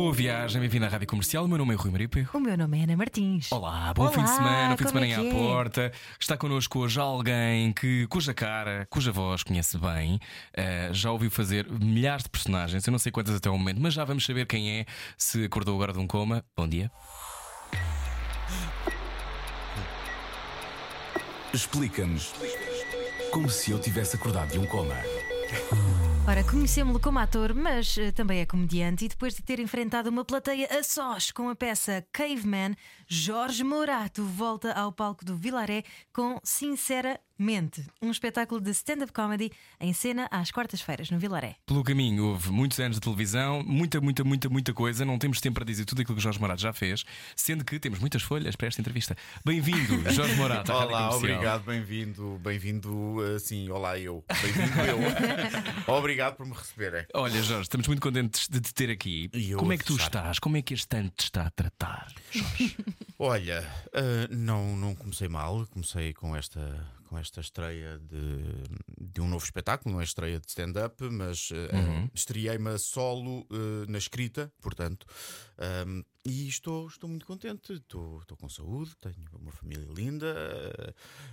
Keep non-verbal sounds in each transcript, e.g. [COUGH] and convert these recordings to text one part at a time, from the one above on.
Boa viagem, bem-vindo à Rádio Comercial. O meu nome é Rui Maripe. O meu nome é Ana Martins. Olá, bom Olá, fim de semana, um fim de semana é em à é? porta. Está connosco hoje alguém que, cuja cara, cuja voz conhece bem, eh, já ouviu fazer milhares de personagens, eu não sei quantas até o momento, mas já vamos saber quem é, se acordou agora de um coma. Bom dia. Explica-nos como se eu tivesse acordado de um coma. Ora, conhecemos-lo como ator, mas eh, também é comediante. E depois de ter enfrentado uma plateia a sós com a peça Caveman, Jorge Morato volta ao palco do Vilaré com Sinceramente, um espetáculo de stand-up comedy em cena às quartas-feiras no Vilaré. Pelo caminho houve muitos anos de televisão, muita, muita, muita, muita coisa. Não temos tempo para dizer tudo aquilo que o Jorge Morato já fez, sendo que temos muitas folhas para esta entrevista. Bem-vindo, [LAUGHS] Jorge Morato. à Rádio Olá, obrigado, bem-vindo, bem-vindo, assim, olá eu, bem-vindo eu. [LAUGHS] obrigado por me receberem. Olha, Jorge, estamos muito contentes de te ter aqui. E eu Como é que tu estás? Como é que este ano te está a tratar, Jorge? [LAUGHS] Olha, ah, não, não comecei mal, comecei com esta, com esta estreia de, de um novo espetáculo, não é estreia de stand-up, mas ah, estreiei-me a solo ah, na escrita, portanto, ah, e estou, estou muito contente, estou, estou com saúde, tenho uma família linda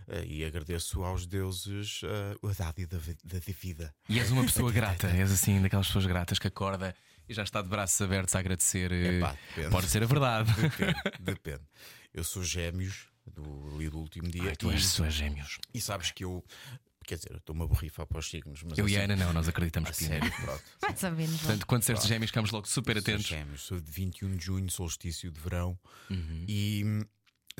ah, e agradeço aos deuses a dádiva da, da vida. E és uma pessoa grata, [LAUGHS] és assim daquelas pessoas gratas que acorda e já está de braços abertos a agradecer. eh, Epá, depende. Pode ser a verdade. [LAUGHS] Depende, depende. Eu sou gêmeos do, ali do último dia Ai, tu és, e, tu és gêmeos. e sabes que eu. Quer dizer, eu estou-me a borrifar para os signos, mas Eu e a assim, Ana não, nós acreditamos que sim. sério, pronto. [LAUGHS] Mais ou menos. Portanto, quando disseste gêmeos, ficamos logo super Sou atentos. gêmeos, sou de 21 de junho, solstício de verão Uhum. e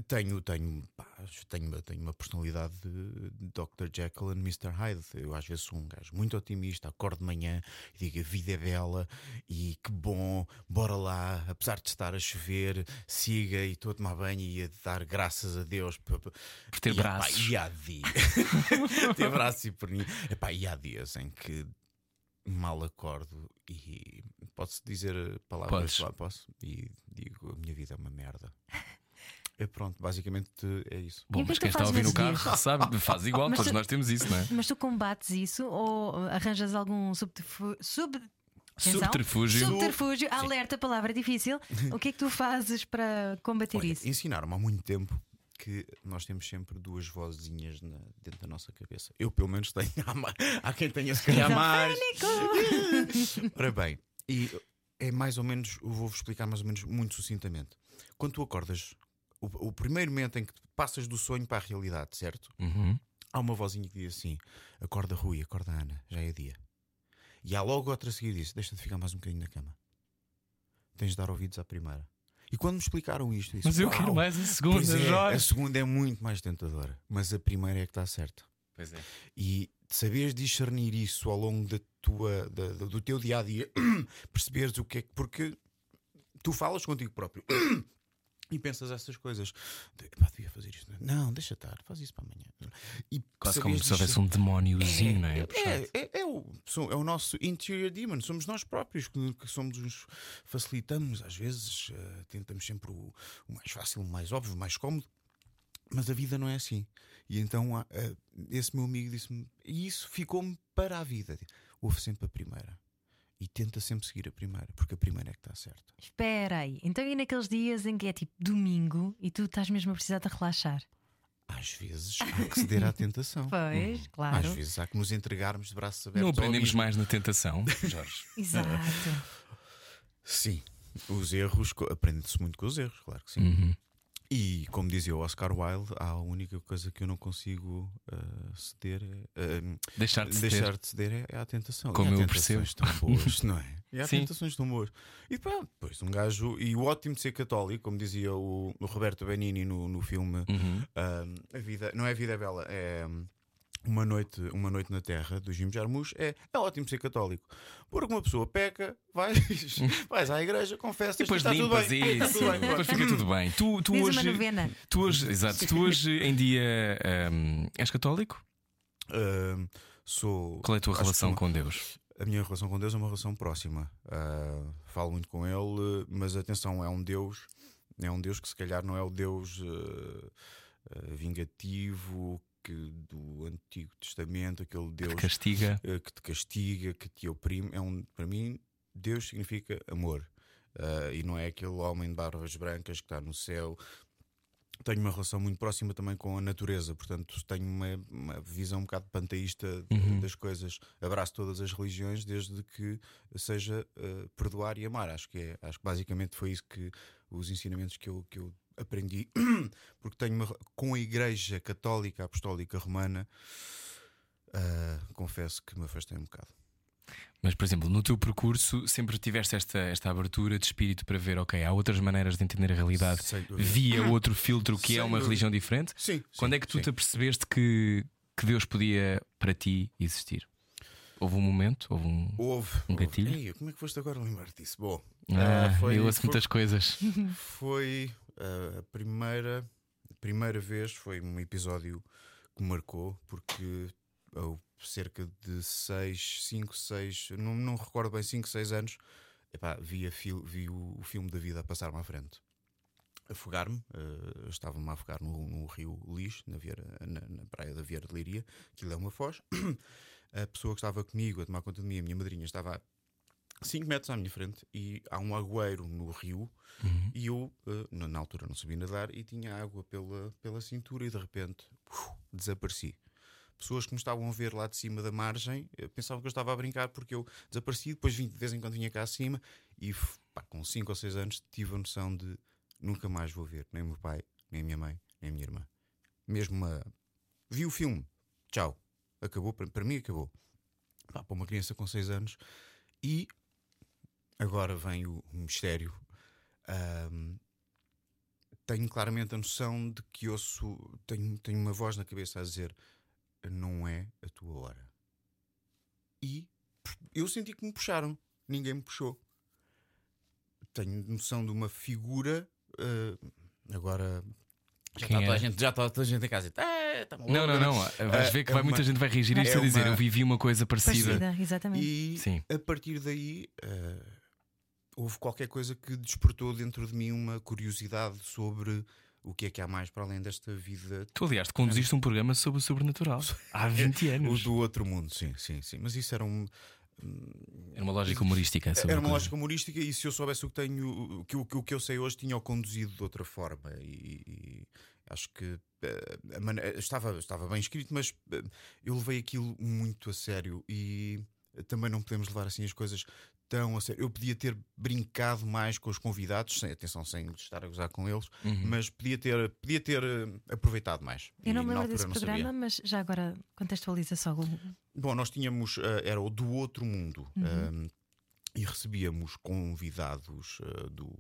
tenho, tenho, pá, tenho, tenho uma personalidade de Dr. Jekyll and Mr. Hyde. Eu às vezes sou um gajo muito otimista, acordo de manhã e digo a vida é bela e que bom, bora lá, apesar de estar a chover, siga e estou a tomar banho e a dar graças a Deus por, Por ter e, epá, braços. e há dias, [LAUGHS] ter braços e perninha. Epá, e há dias em que mal acordo e posso dizer palavras Podes. lá, posso? E digo, a minha vida é uma merda. É pronto, basicamente é isso. Bom, que é mas que quem está a ouvir no carro dias? sabe, [LAUGHS] faz igual, Mas todos tu- nós temos isso, não é? Mas tu combates isso ou arranjas algum subterfúgio? Sub... Subterfúgio. Subterfúgio, alerta, palavra difícil. [LAUGHS] O que é que tu fazes para combater Olha, isso? ensinaram-me há muito tempo que nós temos sempre duas vozinhas na- dentro da nossa cabeça. Eu, pelo menos, tenho. [LAUGHS] Há, há quem tenha, se calhar, mais. Ora bem, e é mais ou menos, eu vou-vos explicar mais ou menos muito sucintamente. Quando tu acordas, o, o primeiro momento em que passas do sonho para a realidade, certo? Uhum. Há uma vozinha que diz assim: acorda Rui, acorda Ana, já é dia. E há logo outra a seguir diz: deixa de ficar mais um bocadinho na cama. Tens de dar ouvidos à primeira. E quando me explicaram isto, disse, Mas eu "Uau, quero mais a segunda, é, Jorge." A segunda é muito mais tentadora, mas a primeira é que está certa. Pois é. E saberes discernir isso ao longo da tua, da- do teu dia a dia, [CLEARS THROAT] perceberes o que é que. Porque tu falas contigo próprio [CLEARS THROAT] e pensas essas coisas. De, "Epá, devia fazer isto. Não, deixa estar, faz isso para amanhã. E Quase como se houvesse um demóniozinho, não é? puxar. é, é, é o, é o nosso interior demon, somos nós próprios que, que somos os facilitamos, às vezes eh, tentamos sempre o, o mais fácil, o mais óbvio, o mais cómodo, mas a vida não é assim. E então eh, esse meu amigo disse-me, e isso ficou-me para a vida. Ouve sempre a primeira e tenta sempre seguir a primeira, porque a primeira é que está certa. Espera aí. Então, e naqueles dias em que é tipo domingo e tu estás mesmo a precisar de relaxar? Às vezes há que ceder à tentação. [LAUGHS] Pois, Às claro. vezes há que nos entregarmos de braços abertos. Não aprendemos mais na tentação, [LAUGHS] Jorge. Exato. Sim, os erros, aprende-se muito com os erros, claro que sim. Uhum. E como dizia o Oscar Wilde, a única coisa que eu não consigo ah, ceder é, ah, Deixar de ceder. deixar de ceder é, é a tentação. Como eu tentações tão boas, [LAUGHS] não é? E há Sim. tentações tão boas. E pronto, depois um gajo. E o ótimo de ser católico, como dizia o, o Roberto Benini no, no filme Uhum. ah, a vida, Não é a vida é bela, é. Uma noite, uma noite na Terra do Jim Jarmusch é, é ótimo ser católico. Porque uma pessoa peca, vais, vais à igreja, confessas E depois está tudo limpas bem. Está isso, tudo bem, depois fica tudo bem. Tu, tu Diz hoje. uma novena. Tu hoje, exato, tu hoje em dia hum, és católico? Uh, sou. Qual é a tua relação que com Deus? A minha relação com Deus é uma relação próxima. Uh, falo muito com Ele, mas atenção, é um Deus, é um Deus que se calhar não é o Deus uh, vingativo que do Antigo Testamento, aquele Deus Que castiga. uh, que te castiga, que te oprime. É um, para mim, Deus significa amor. Uh, e não é aquele homem de barbas brancas que está no céu. Tenho uma relação muito próxima também com a natureza, portanto, tenho uma, uma visão um bocado panteísta de- Uhum. das coisas. Abraço todas as religiões, desde que seja uh, perdoar e amar. Acho que, é, acho que basicamente foi isso que os ensinamentos que eu, que eu aprendi, [CLEARS THROAT] porque tenho uma, com a Igreja Católica Apostólica Romana, uh, confesso que me afastei um bocado. Mas, por exemplo, no teu percurso sempre tiveste esta, esta abertura de espírito para ver, ok, há outras maneiras de entender a realidade via [CLEARS THROAT] outro filtro que Sem é uma dúvida. religião diferente? Sim. Quando sim, é que tu sim. te apercebeste que, que Deus podia para ti existir? Houve um momento? Houve um. Houve. Um houve. gatilho? Ei, como é que foste agora lembrar disso? Bom, Ah, ah, foi, eu ouço foi, muitas coisas. [LAUGHS] foi a primeira, a primeira vez, foi um episódio que marcou, porque houve cerca de 6, 5, 6, não, não recordo bem, 5, 6 anos, epá, vi, fil- vi o, o filme da vida a passar-me à frente. Afogar-me, ah, estava-me a afogar no, no rio Lis, na, Vieira, na, na praia da Vieira de Leiria, aquilo é uma foz. [COUGHS] A pessoa que estava comigo a tomar conta de mim, a minha madrinha, estava 5 metros à minha frente e há um agueiro no rio e eu, eh, na altura, não sabia nadar e tinha água pela, pela cintura e de repente uf, desapareci. Pessoas que me estavam a ver lá de cima da margem eh, pensavam que eu estava a brincar porque eu desapareci. Depois vim, de vez em quando vinha cá acima e pá, com 5 ou 6 anos tive a noção de nunca mais vou ver nem o meu pai, nem a minha mãe, nem a minha irmã. Mesmo uma. Vi o filme, tchau. Acabou, para, para mim acabou. Pá, para uma criança com 6 anos. E agora vem o, o mistério. Ahm, tenho claramente a noção de que ouço, tenho, tenho uma voz na cabeça a dizer: Não é a tua hora. E eu senti que me puxaram, ninguém me puxou. Tenho noção de uma figura. ah, agora já Quem está, toda a era? gente, já está toda a gente em casa. "Ah, tá Não, não, não. Vais ver que é vai, uma- muita gente vai reagir a isto é a dizer. uma- Eu vivi uma coisa parecida. Parecida, exatamente. E Sim. a partir daí eh, houve qualquer coisa que despertou dentro de mim uma curiosidade sobre o que é que há mais para além desta vida. Tu, aliás, conduziste um programa sobre o sobrenatural há [LAUGHS] 20 O anos. do outro mundo, sim, sim, sim. Mas isso era um. Era uma lógica humorística. Era uma lógica humorística e se eu soubesse o que tenho, o que, o que- o que eu sei hoje, tinha-o conduzido de outra forma. E, e acho que eh, estava, estava bem escrito, mas eh, eu levei aquilo muito a sério e também não podemos levar assim as coisas tão a sério. Eu podia ter brincado mais com os convidados, sem, atenção, sem estar a gozar com eles, Uhum. mas podia ter, podia ter eh, aproveitado mais. Eu não me lembro desse programa, sabia. mas já agora contextualiza só. Bom, nós tínhamos, eh, era o do outro mundo Uhum. eh, e recebíamos convidados eh, do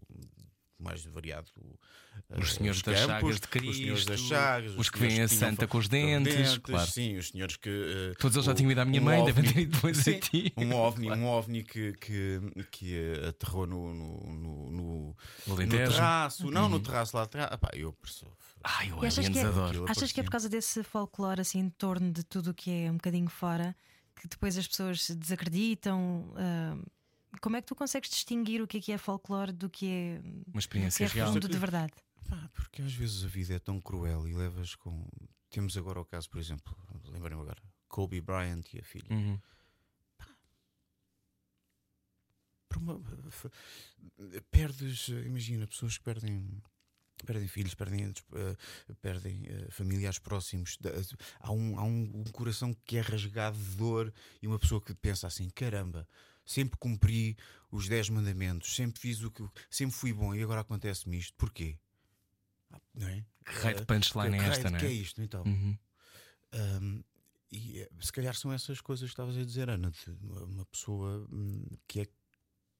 mais variado. eh, Os senhores das campos, chagas de os senhores das Cristo, chagas, os que senhores vêm a santa com os dentes, claro. Sim, os senhores que. eh, Todos eles já tinham ido à minha um mãe, devem ovni- ter ido depois a Sim, ti. Um ovni, um ovni que, que, que aterrou no, no, no, no, no terraço. Não, no terraço lá atrás. Ah, pá, eu percebi. Ai, eu achas que é- Achas que é por causa desse folclore assim em torno de tudo o que é um bocadinho fora que depois as pessoas desacreditam? ah, como é que tu consegues distinguir o que é que é folclore do que é, Uma que experiência é real. de verdade? Pá, porque às vezes a vida é tão cruel e levas com. Temos agora o caso, por exemplo, lembrem-me agora, Kobe Bryant e a filha. Uhum. Uma- Perdes, imagina, pessoas que perdem. Perdem filhos, perdem, eh, perdem eh, familiares próximos. Há, um, há um, um coração que é rasgado de dor e uma pessoa que pensa assim: caramba, sempre cumpri os 10 mandamentos, sempre fiz o que. Sempre fui bom e agora acontece-me isto. Porquê? Ah, Não é? Que raio de Eh, punchline é esta, não que é é? isto então? Uhum. Um, e eh, se calhar são essas coisas que estavas a dizer, Ana, de uma pessoa hum, que é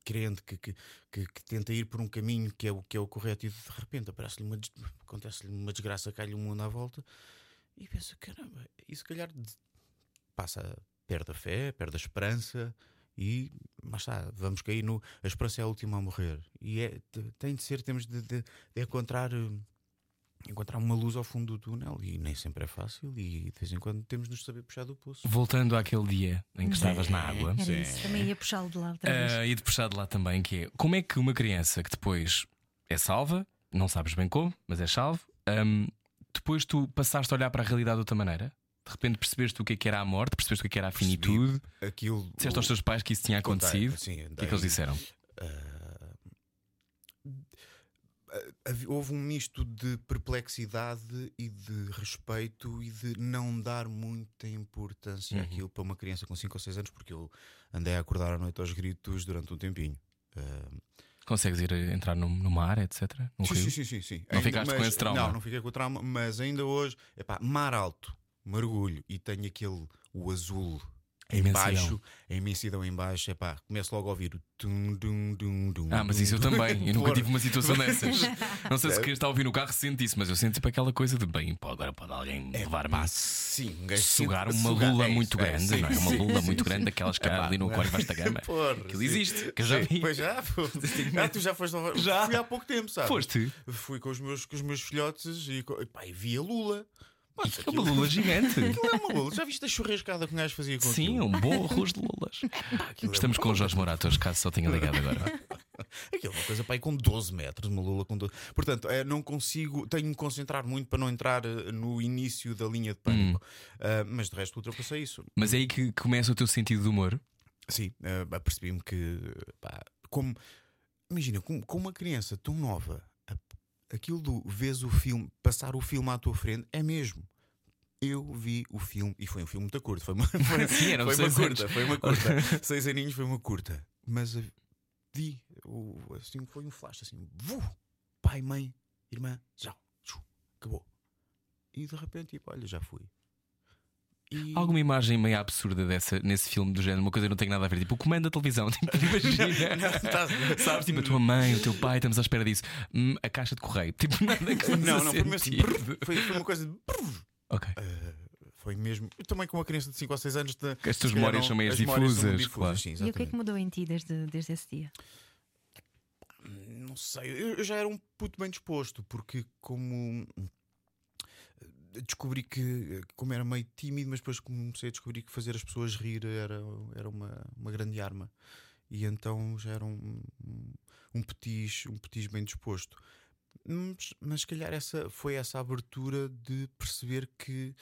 crente, que, que, que, que tenta ir por um caminho que é o, que é o correto e de repente aparece-lhe uma, acontece-lhe uma desgraça, cai-lhe o mundo à volta e pensa, caramba, e se calhar de- passa, perde a fé, perde a esperança e mas está, vamos cair no. A esperança é a última a morrer. E é, te- tem de ser, temos de, de- de encontrar hum, encontrar uma luz ao fundo do túnel e nem sempre é fácil e de vez em quando temos de nos saber puxar do pulso. Voltando àquele dia em que estavas na água. Era Sim. isso, também ia puxá-lo de lá outra vez. Ah, e de puxar de lá também, que é como é que uma criança que depois é salva, não sabes bem como, mas é salvo, ahm, depois tu passaste a olhar para a realidade de outra maneira? De repente percebeste o que é que era a morte, percebeste o que é que era a Percebi finitude, Aquilo. disseste aos teus pais que isso tinha Contei, acontecido. sim, O que é que eles disseram? Havia- Houve um misto de perplexidade e de respeito e de não dar muita importância àquilo para uma criança com 5 ou 6 anos, porque eu andei a acordar à noite aos gritos durante um tempinho. Ah, Consegues ir eh, entrar no, no mar, etc? No sim, sim, sim, sim. Não ficaste com mas- esse trauma? Não, não fiquei com o trauma, mas ainda hoje, epá, mar alto, mergulho e tenho aquele o azul A em baixo, a imensidão em baixo, epá, começo logo a ouvir o tum, dum, dum, dum, Ah, mas isso eu também. Eu nunca tive uma situação [LAUGHS] dessas. Não sei se quem está a ouvir no carro sente isso, mas eu sinto tipo aquela coisa de bem, pô, agora pode alguém levar-me Pá, sim, sugar uma lula é muito é, grande, não é? Uma lula muito grande daquelas que há ali no é? aquário vasta gama. [LAUGHS] Aquilo existe, que eu já vi. Pois já, pô. [LAUGHS] ah, tu já foste Já. Fui há pouco tempo, sabe? Foste? Fui com os meus, com os meus filhotes e, epá, e vi a lula. Mas É uma lula gigante. Aquilo é uma lula. Já viste a churrascada que um gajo fazia com Sim, aquilo? um bom arroz de lulas. [LAUGHS] Aquilo é Estamos com o. Jorge Morato, caso só tenha ligado agora. [LAUGHS] Aquilo é uma coisa para aí com 12 metros, uma lula com 12. Portanto, é, não consigo, tenho de me concentrar muito para não entrar eh, no início da linha de pânico. Ah, mas de resto, ultrapassei isso. Mas é aí que começa o teu sentido de humor. Sim, eh, apercebi-me que, pá, como, imagina, com, com uma criança tão nova, aquilo do vês o filme, passar o filme à tua frente, é mesmo. Eu vi o filme, e foi um filme muito curto, foi uma, [LAUGHS] foi, Sim, foi uma curta, anos. foi uma curta. Seis aninhos foi uma curta. Mas vi, o, assim, foi um flash assim, vu, pai, mãe, irmã, já, acabou. E de repente, tipo, olha, já fui. E- Alguma imagem meio absurda dessa, nesse filme do género, uma coisa que não tem nada a ver, tipo o comando da televisão, [LAUGHS] tipo, imagina. Não, tá- Sabes, tipo a tua mãe, o teu pai, estamos à espera disso. Hum, a caixa de correio, tipo, [LAUGHS] nada que Não, não, foi mesmo assim, foi, foi uma coisa de brrr. Ok. Uh, foi mesmo. Eu também com uma criança de 5 ou 6 anos. De, Que as tuas memórias não- são meio as memórias são difusas, claro. sim, E o que é que mudou em ti desde, desde esse dia? Não sei, eu eu já era um puto bem disposto, porque como descobri que, como era meio tímido, mas depois comecei a descobrir que fazer as pessoas rir era, era uma, uma grande arma. E então já era um, um, petis, um petis bem disposto. Mas, mas se calhar essa foi essa abertura de perceber que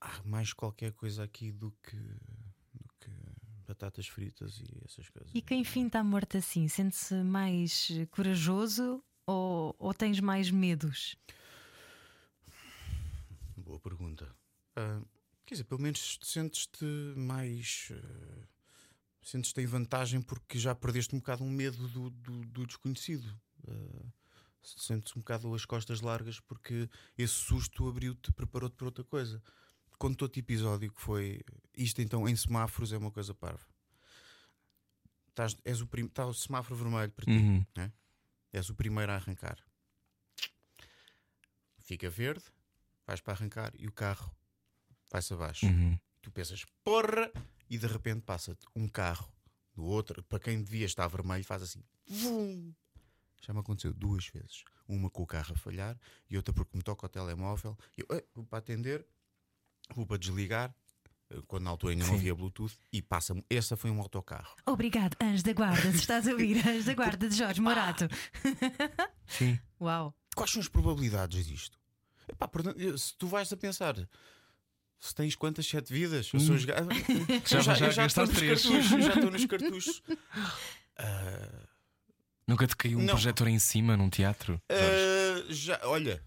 há mais qualquer coisa aqui do que, do que batatas fritas e essas coisas. E quem fim está morto assim? Sente-se mais corajoso ou, ou tens mais medos? Boa pergunta. Ah, quer dizer, pelo menos sentes-te mais. ah, sentes-te em vantagem porque já perdeste um bocado um medo do, do, do desconhecido. Ah, sentes um bocado as costas largas porque esse susto abriu-te, preparou-te para outra coisa. Conto outro episódio que foi. Isto então em semáforos é uma coisa parva. Estás, és o prim, está o semáforo vermelho para ti. Uhum. És o primeiro a arrancar. Fica verde, vais para arrancar e o carro vai-se abaixo. Uhum. Tu pensas, porra! E de repente passa-te um carro do outro, para quem devia estar vermelho, faz assim. Vum! Já me aconteceu duas vezes. Uma com o carro a falhar e outra porque me toca o telemóvel. Eu eh, vou para atender, vou para desligar, eh, quando na altura ainda não havia Bluetooth, e passa-me. Essa foi um autocarro. Obrigado, Anjo da Guarda, se estás a ouvir, Anjo da Guarda de Jorge Morato. Sim. Uau! Quais são as probabilidades disto? Epá, portanto, eu- se tu vais a pensar, se tens quantas sete vidas, eu sou os ga- [LAUGHS] Já- já eu estou nos três. cartuchos, eu já estou nos [LAUGHS] cartuchos. Ah, Nunca te caiu um Não. projetor em cima num teatro? Ah, já, olha,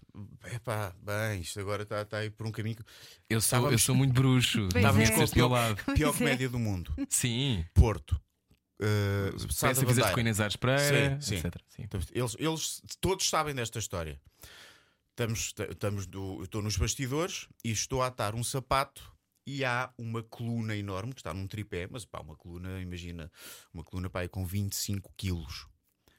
epá, bem, isto agora está está aí por um caminho que- Eu sou, eu estávamos- sou muito bruxo. Estava é. nesse meu lado. pior Pois é. comédia do mundo. Sim. Porto. Uh, Sá da Peça fizeste com Inês Aires Pereira, Sim, sim. etc. Sim. Então, Eles, eles todos sabem desta história. Estamos, estamos do, eu estou nos bastidores e estou a atar um sapato e há uma coluna enorme que está num tripé, mas pá, uma coluna, imagina, uma coluna pá, aí com 25 quilos,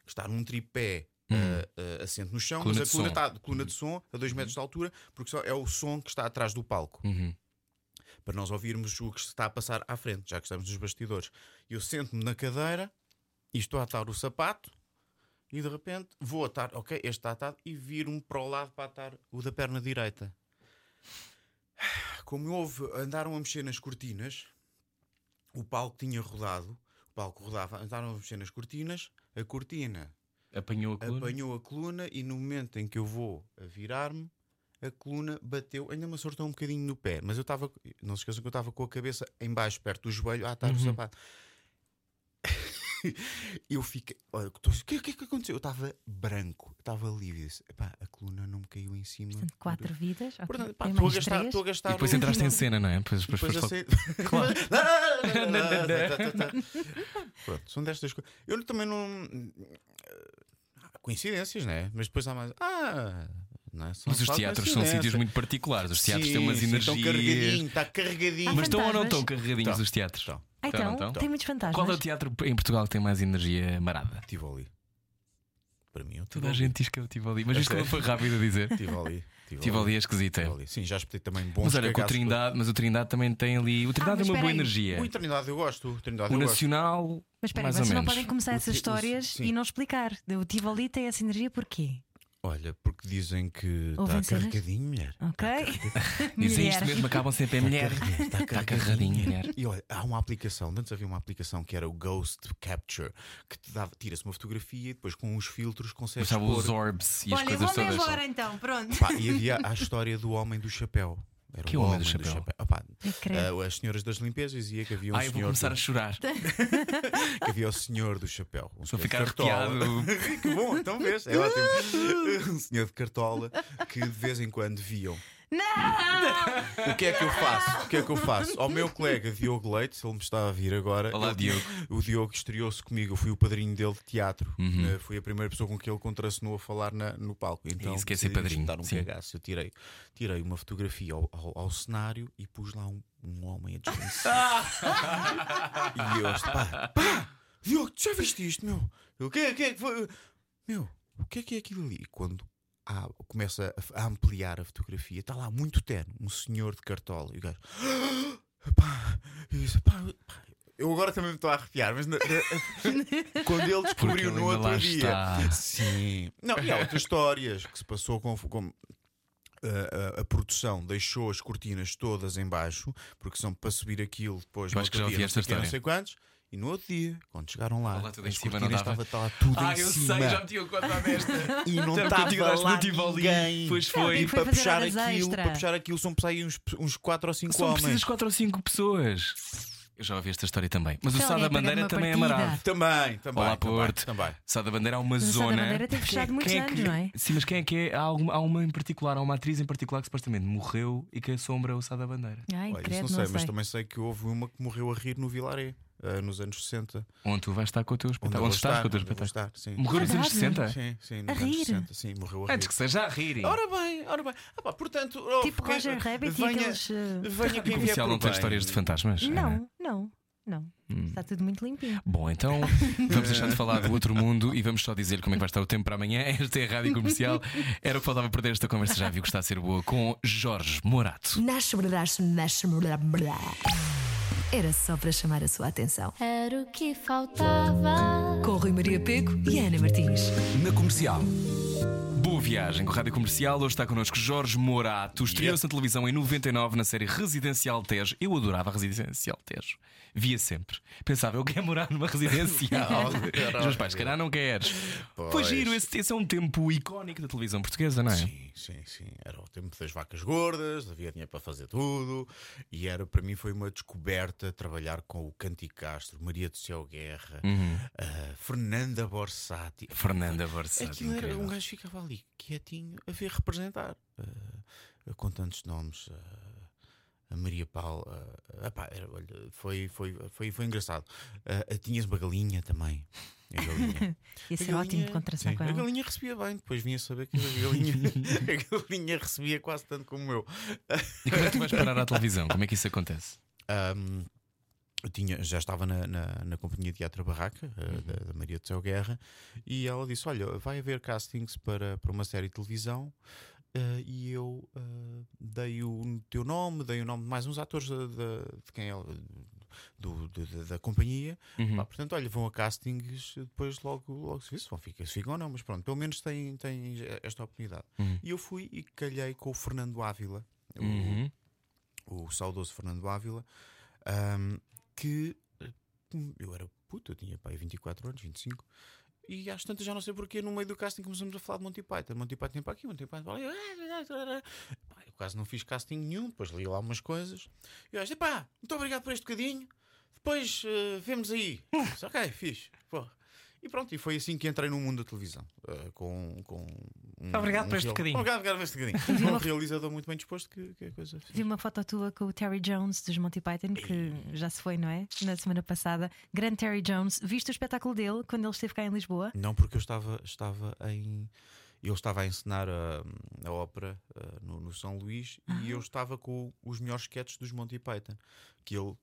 que está num tripé. ah, ah, assente no chão, Hum. Coluna mas a coluna, está, coluna de som a 2 metros de altura, porque só é o som que está atrás do palco Uhum. para nós ouvirmos o que está a passar à frente, já que estamos nos bastidores. Eu sento-me na cadeira e estou a atar o sapato E de repente vou atar, ok, este está atado, e viro-me para o lado para atar o da perna direita. Como houve, andaram a mexer nas cortinas, o palco tinha rodado, o palco rodava, andaram a mexer nas cortinas, a cortina Apanhou a coluna. apanhou a coluna e no momento em que eu vou a virar-me, a coluna bateu, ainda me acertou um bocadinho no pé, mas eu estava, não se esqueçam que eu estava com a cabeça em baixo, perto do joelho, a atar o sapato. [LAUGHS] eu fiquei, olha, o que, que é que aconteceu? Eu estava branco, estava lívido. Disse, "Epá, a coluna não me caiu em cima. Portanto, quatro vidas. Portanto, Tem estou a gastar, estou a gastar E depois o- entraste em cena, não é? Depois, depois, depois foste assim- Claro. Pronto, são destas coisas. Eu também não. Há Coincidências, né? Mas depois há mais. Ah! Não é? Mas os teatros são sítios muito particulares. Os teatros Sim, têm umas sim, Estão energias. carregadinho, está carregadinho. Ah, Mas estão ou não estão carregadinhos Estão. os teatros? Estão. Ah, então, não estão? tem muitos fantasmas. Qual é o teatro em Portugal que tem mais energia marada? Tivoli. Para mim, eu Toda a gente diz que é o Tivoli. Mas A isto como foi rápido a dizer. Tivoli. Tivoli é esquisita. Tivoli. Sim, já espetei também bons Mas olha, com o Trindade, mas o Trindade também tem ali. O Trindade mas tem uma boa aí. energia. O Trindade eu gosto. O Trindade O eu gosto. Nacional, Mas espera, aí, mais ou vocês não podem começar O essas o- histórias sim. e não explicar. O Tivoli tem essa energia porquê? Olha, porque dizem que está carregadinho, mulher. Ok? [LAUGHS] [LAUGHS] Dizem isto mesmo, acabam sempre em mulher. Está Está carregadinho, mulher. E olha, há uma aplicação, antes havia uma aplicação que era o Ghost Capture, que te dava, tira-se uma fotografia e depois com os filtros consegues Estavam os pôr. orbs e as Olha, coisas vou-me todas. embora então, pronto. Pá, e havia a história do homem do chapéu. Era Que o homem do chapéu? Opá, Eu creio. ah, as senhoras das limpezas dizia que havia um Ai, eu vou senhor começar do, a chorar. [LAUGHS] que havia o senhor do chapéu. Um Estou a senhor de ficar cartola. arrepiado. [LAUGHS] que bom, então vês, é ótimo. [LAUGHS] Um senhor de cartola que de vez em quando viam. Não! [LAUGHS] O que é que eu faço? O que é que eu faço? Ao meu colega Diogo Leite, se ele me está a vir agora. Olá, ele- Diogo. O Diogo estreou-se comigo, eu fui o padrinho dele de teatro. Uhum. Eh, fui a primeira pessoa com que ele contracenou a falar na- no palco. Então, isso que é ser padrinho, Dar um sim. cagaço. Eu tirei, tirei uma fotografia ao, ao- ao cenário e pus lá um, um homem a descansar. [LAUGHS] e eu, pá, pá, Diogo, tu já viste isto, meu? Eu, O que, é- o que é que foi? Meu, o que é que é aquilo ali? E quando começa a, a ampliar a fotografia, está lá muito terno, um senhor de cartola. E o gajo, pá, pá, pá, eu agora também me estou a arrepiar, mas na- na- [LAUGHS] quando ele descobriu ele no outro dia. está. Sim. Não, e há outras histórias que se passou com. com a, a- a produção deixou as cortinas todas em baixo, porque são para subir aquilo depois. Acho que já ouvi não esta quê, não história. sei quantos. E no outro dia, quando chegaram lá, Lá tudo em cima, não estava, estava tudo Ah, em eu cima. sei, já me tinha contado desta. [LAUGHS] E não estava lá ninguém. Pois foi. E para puxar aquilo, para puxar aquilo são aí uns, uns 4 ou 5 São homens. precisas 4 ou 5 pessoas. Eu já ouvi esta história também. Mas o Então, Sá da alguém pagar Bandeira também é amarado. Também, também. Olá, também, Porto. Também. Sá da Bandeira há uma Mas o Sá da zona. Bandeira teve fechado muitos Quem é anos, que- não é? Sim, mas quem é que é? Há, alguma, há uma em particular, há uma atriz em particular que supostamente morreu e que assombra o Sá da Bandeira. Ai, Olha, isso credo, não não sei, sei. mas também sei que houve uma que morreu a rir no Vilaré, eh, nos anos 60. Onde tu vais estar com o teu Onde, espetáculo? Onde, estás estar, com o teu espetáculo? estar, sim. Morreu nos anos Verdade. 60? Sim, sim, nos A anos rir? 60, sim, morreu a rir. Antes que seja a rir. Ora bem, ora bem. Ah, pá, portanto, oh, Tipo quem- Roger Rabbit e venha, aqueles. uh, venha quem vier não tem histórias de fantasmas? Não, não, não. Hum. Está tudo muito limpinho. Bom, então [LAUGHS] vamos deixar de falar do outro mundo e vamos só dizer como é que vai estar o tempo para amanhã. [LAUGHS] Esta é a Rádio Comercial. Era o que faltava perder esta conversa. Já viu que está a ser boa com Jorge Morato. Nasce, nasce, nasce. Era só para chamar a sua atenção. Era o que faltava. Com Rui Maria Peco e Ana Martins. Na comercial. Boa viagem com a Rádio Comercial. Hoje está connosco Jorge Morato. Estreou-se na televisão em 99 na série Residencial Tejo. Eu adorava Residencial Tejo. Via sempre. Pensava, eu quero morar numa residencial. [LAUGHS] [LAUGHS] Os meus pais, calhar não queres. Foi Pois. giro. Esse, esse é um tempo icónico da televisão portuguesa, não é? Sim, sim, sim. Era o tempo das vacas gordas, havia dinheiro para fazer tudo. E era, para mim, foi uma descoberta trabalhar com o Canti Castro, Maria do Céu Guerra, Uhum. a Fernanda Borsati. Fernanda Borsati. Aquilo era, um gajo ficava ali quietinho a ver representar eh, com tantos nomes. eh, a Maria Paula, eh, epá, era, olha, foi, foi, foi, foi engraçado. Eh, tinhas uma galinha também. A galinha. [LAUGHS] Ia ser A ótimo galinha- contração com A ela. galinha recebia bem, depois vinha saber que a galinha, [LAUGHS] a galinha recebia quase tanto como eu. E como é que tu vais parar à televisão? Como é que isso acontece? Ahm, eu tinha, já estava na, na, na companhia de Teatro Barraca, Uhum. da, da Maria do Céu Guerra, e ela disse: Olha, vai haver castings para, para uma série de televisão. Eh, e eu eh, dei o teu nome, dei o nome de mais uns atores de, de- de quem ela. do- do- da- companhia. Uhum. Pá, portanto, olha, vão a castings, depois logo, logo se vê se vão ficar, se ficam ou não, mas pronto, pelo menos têm, têm esta oportunidade. Uhum. E eu fui e calhei com o Fernando Ávila, o- Uhum. o, saudoso Fernando Ávila, ahm, que eh, eu era puto, eu tinha pai 24 anos, 25. E às tantas já não sei porque no meio do casting começamos a falar de Monty Python. Monty Python para aqui, Monty Python para ali. Pá, Eu quase não fiz casting nenhum, depois li lá umas coisas. E eu disse: pá, muito obrigado por este bocadinho. Depois eh, vemos aí. [LAUGHS] Ok, fiz. E pronto, e foi assim que entrei no mundo da televisão. eh, com, com um, Obrigado por este bocadinho. Obrigado, obrigado por este bocadinho. [LAUGHS] um realizador muito bem disposto que, que a coisa Vi uma foto tua com o Terry Jones dos Monty Python, que já se foi, não é? Na semana passada. Grande Terry Jones. Viste o espetáculo dele quando ele esteve cá em Lisboa? Não, porque eu estava, estava em. Eu estava a encenar a, a ópera eh, no, no São Luís e eu estava com os melhores sketches dos Monty Python, que ele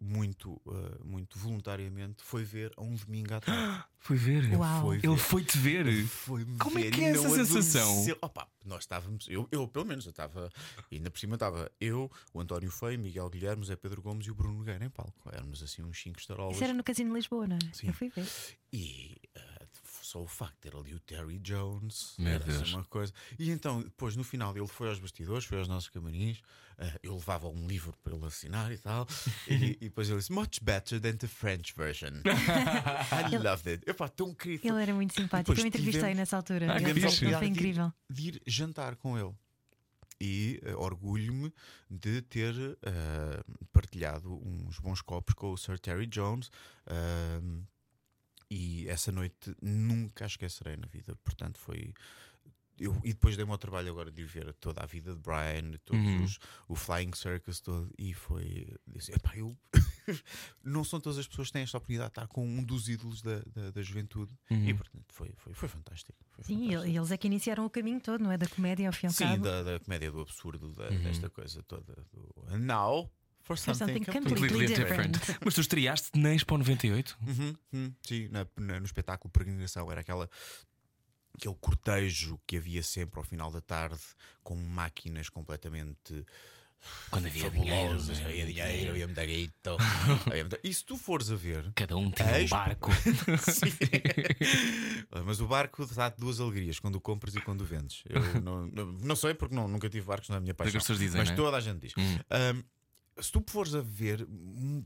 muito, eh, muito voluntariamente foi ver a um domingo à tarde. [GASPS] Fui ver. Uau. Foi Ele ver. foi-te ver. Foi-me Como é ver que e é essa sensação? Opa, nós estávamos, eu, eu pelo menos, eu estava, ainda por cima estava eu, o António Feio, Miguel Guilherme, Zé Pedro Gomes e o Bruno Nogueira em palco. Éramos assim uns 5 estarolas. Isso era no Casino de Lisboa, não é? Sim. Eu fui ver. E ah, só o facto de ter ali o Terry Jones Meu era assim Deus. uma coisa. E então, depois no final, ele foi aos bastidores, foi aos nossos camarins. ah, eu levava um livro para ele assinar e tal. [LAUGHS] e, e depois ele disse: Much better than the French version. [LAUGHS] I loved it. Epá, tão querido. Ele era muito simpático. Depois Eu entrevistei tivemos- nessa altura. Ah, ele, foi oportunidade de ir- incrível. de ir jantar com ele. E eh, orgulho-me de ter eh, partilhado uns bons copos com o Sir Terry Jones. eh, e essa noite nunca a esquecerei na vida. Portanto, foi. Eu, e depois dei-me ao trabalho agora de ver toda a vida de Brian, todos Uhum. os, o Flying Circus todo, e foi. Disse, Epá, eu. [LAUGHS] não são todas as pessoas que têm esta oportunidade de estar com um dos ídolos da, da, da juventude. Uhum. E portanto foi, foi, foi fantástico. Foi Sim, fantástico. e eles é que iniciaram o caminho todo, não é? Da comédia ao fim e ao Sim, cabo. da, da comédia do absurdo, da- Uhum. desta coisa toda. Do... And now for something, something completely, completely different. different. [LAUGHS] Mas tu estreaste na Expo 98? Uhum, uhum, sim, na- na- no espetáculo Peregrinação era aquela. Aquele cortejo que havia sempre ao final da tarde com máquinas completamente Quando havia fabulosas, dinheiro, havia dinheiro, havia muita guita. [LAUGHS] E se tu fores a ver, Cada um tinha um barco. [LAUGHS] Sim. Mas o barco dá-te duas alegrias, quando o compras e quando o vendes. Eu não, não, não sei porque não, nunca tive barcos na minha É paixão. dizem, mas não é? toda a gente diz. Hum. Ahm, se tu fores a ver, hum,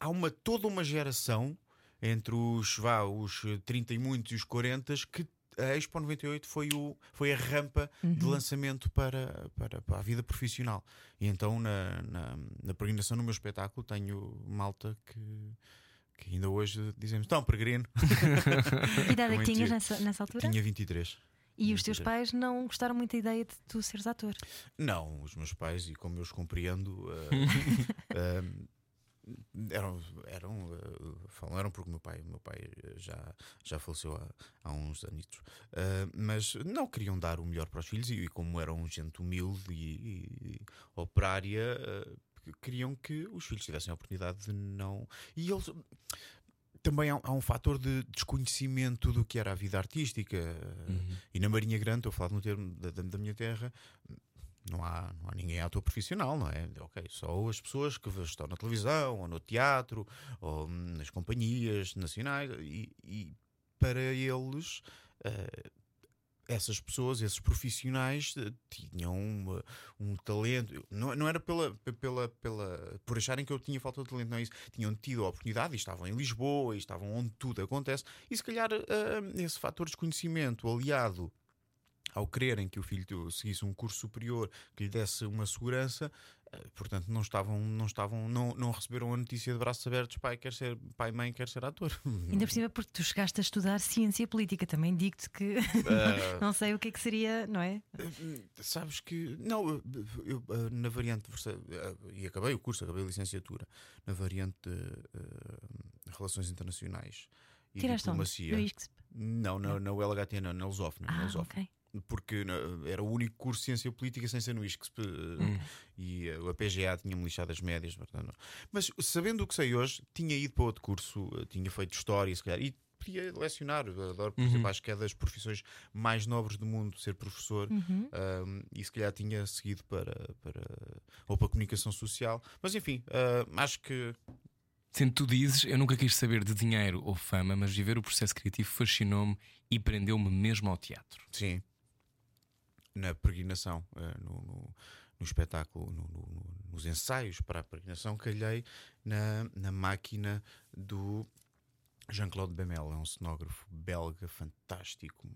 há uma, toda uma geração entre os, vá, os 30 e muitos e os 40 que a Expo 98 foi, o, foi a rampa de lançamento para, para, para a vida profissional. E então na, na, na peregrinação no meu espetáculo tenho malta que, que ainda hoje dizemos: Então, peregrino. [LAUGHS] Que idade é que tinhas nessa, nessa altura? Tinha 23. E os teus 23. pais não gostaram muito da ideia de tu seres ator. Não, os meus pais, e como eu os compreendo, [LAUGHS] eh, eh, eram, eram, eh, falam, eram porque o meu pai, meu pai eh, já, já faleceu há, há uns anitos, Eh, mas não queriam dar o melhor para os filhos, e, e como eram gente humilde e, e operária, eh, queriam que os filhos tivessem a oportunidade de não. E eles. Também há, há um fator de desconhecimento do que era a vida artística. Uhum. E na Marinha Grande, estou a falar no termo da, da- minha terra, não há, não há ninguém ator profissional, não é? Ok, só as pessoas que estão na televisão, ou no teatro, ou nas companhias nacionais, e, e para eles. eh, essas pessoas, esses profissionais eh, tinham uma- um talento, não, não era pela, pela, pela, por acharem que eu tinha falta de talento, não é isso. Tinham tido a oportunidade e estavam em Lisboa e estavam onde tudo acontece, e se calhar eh, esse fator de desconhecimento aliado ao quererem que o filho seguisse um curso superior que lhe desse uma segurança, eh, portanto não estavam, não estavam, não, não receberam a notícia de braços abertos, pai quer ser, pai mãe quer ser ator. [LAUGHS] Ainda por cima, porque tu chegaste a estudar ciência política. Também digo-te que Eh, [LAUGHS] não sei o que é que seria, não é? Sabes que. Não, eu, eh, na variante. eh, E acabei o curso, acabei a licenciatura na variante de eh, Relações Internacionais e Tiraste? Diplomacia. ISCSP. Não, na, na ULHT, não, na Lusof. Na Ah, Lusof. Porque era o único curso de ciência política sem ser no ISCSP. eh, Hum. E a PGA tinha-me lixado as médias. Mas sabendo o que sei hoje, tinha ido para outro curso, eh, tinha feito História, se calhar, e podia lecionar. Eu Adoro, por Uhum. exemplo, acho que é das profissões mais nobres do mundo ser professor. Uhum. Um, e se calhar tinha seguido para, para ou para a comunicação social, mas enfim, uh, acho que Sendo tu dizes, eu nunca quis saber de dinheiro ou fama, mas viver o processo criativo fascinou-me e prendeu-me mesmo ao teatro. Sim. Na peregrinação, eh, no, no, no espetáculo, no- no- no- nos ensaios para a peregrinação, calhei na, na máquina do Jean-Claude Bemel. É um cenógrafo belga fantástico,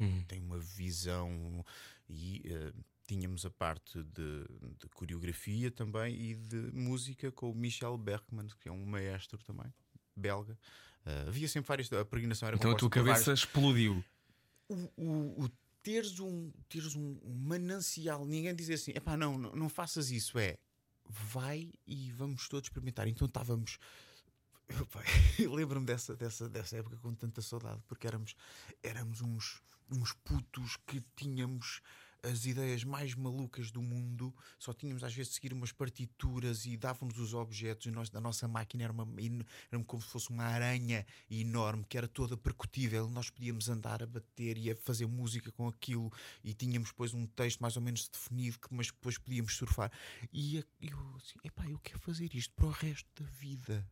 uma- tem uma visão e eh, tínhamos a parte de, de coreografia também e de música com o Michel Bergman, que é um maestro também, belga. Eh, havia sempre várias. A peregrinação era Então a tua vários- cabeça explodiu. o, o, o teres, um, teres um, manancial, ninguém dizer assim, epá, não, não, não faças isso, é vai e vamos todos experimentar. Então estávamos. [LAUGHS] Lembro-me dessa, dessa, dessa época com tanta saudade, porque éramos, éramos uns, uns putos que tínhamos as ideias mais malucas do mundo, só tínhamos às vezes de seguir umas partituras e davam-nos os objetos, e nós, a nossa máquina era, uma, era como se fosse uma aranha enorme que era toda percutível, nós podíamos andar a bater e a fazer música com aquilo e tínhamos depois um texto mais ou menos definido, que, mas depois podíamos surfar. E eu assim, epá, eu quero fazer isto para o resto da vida.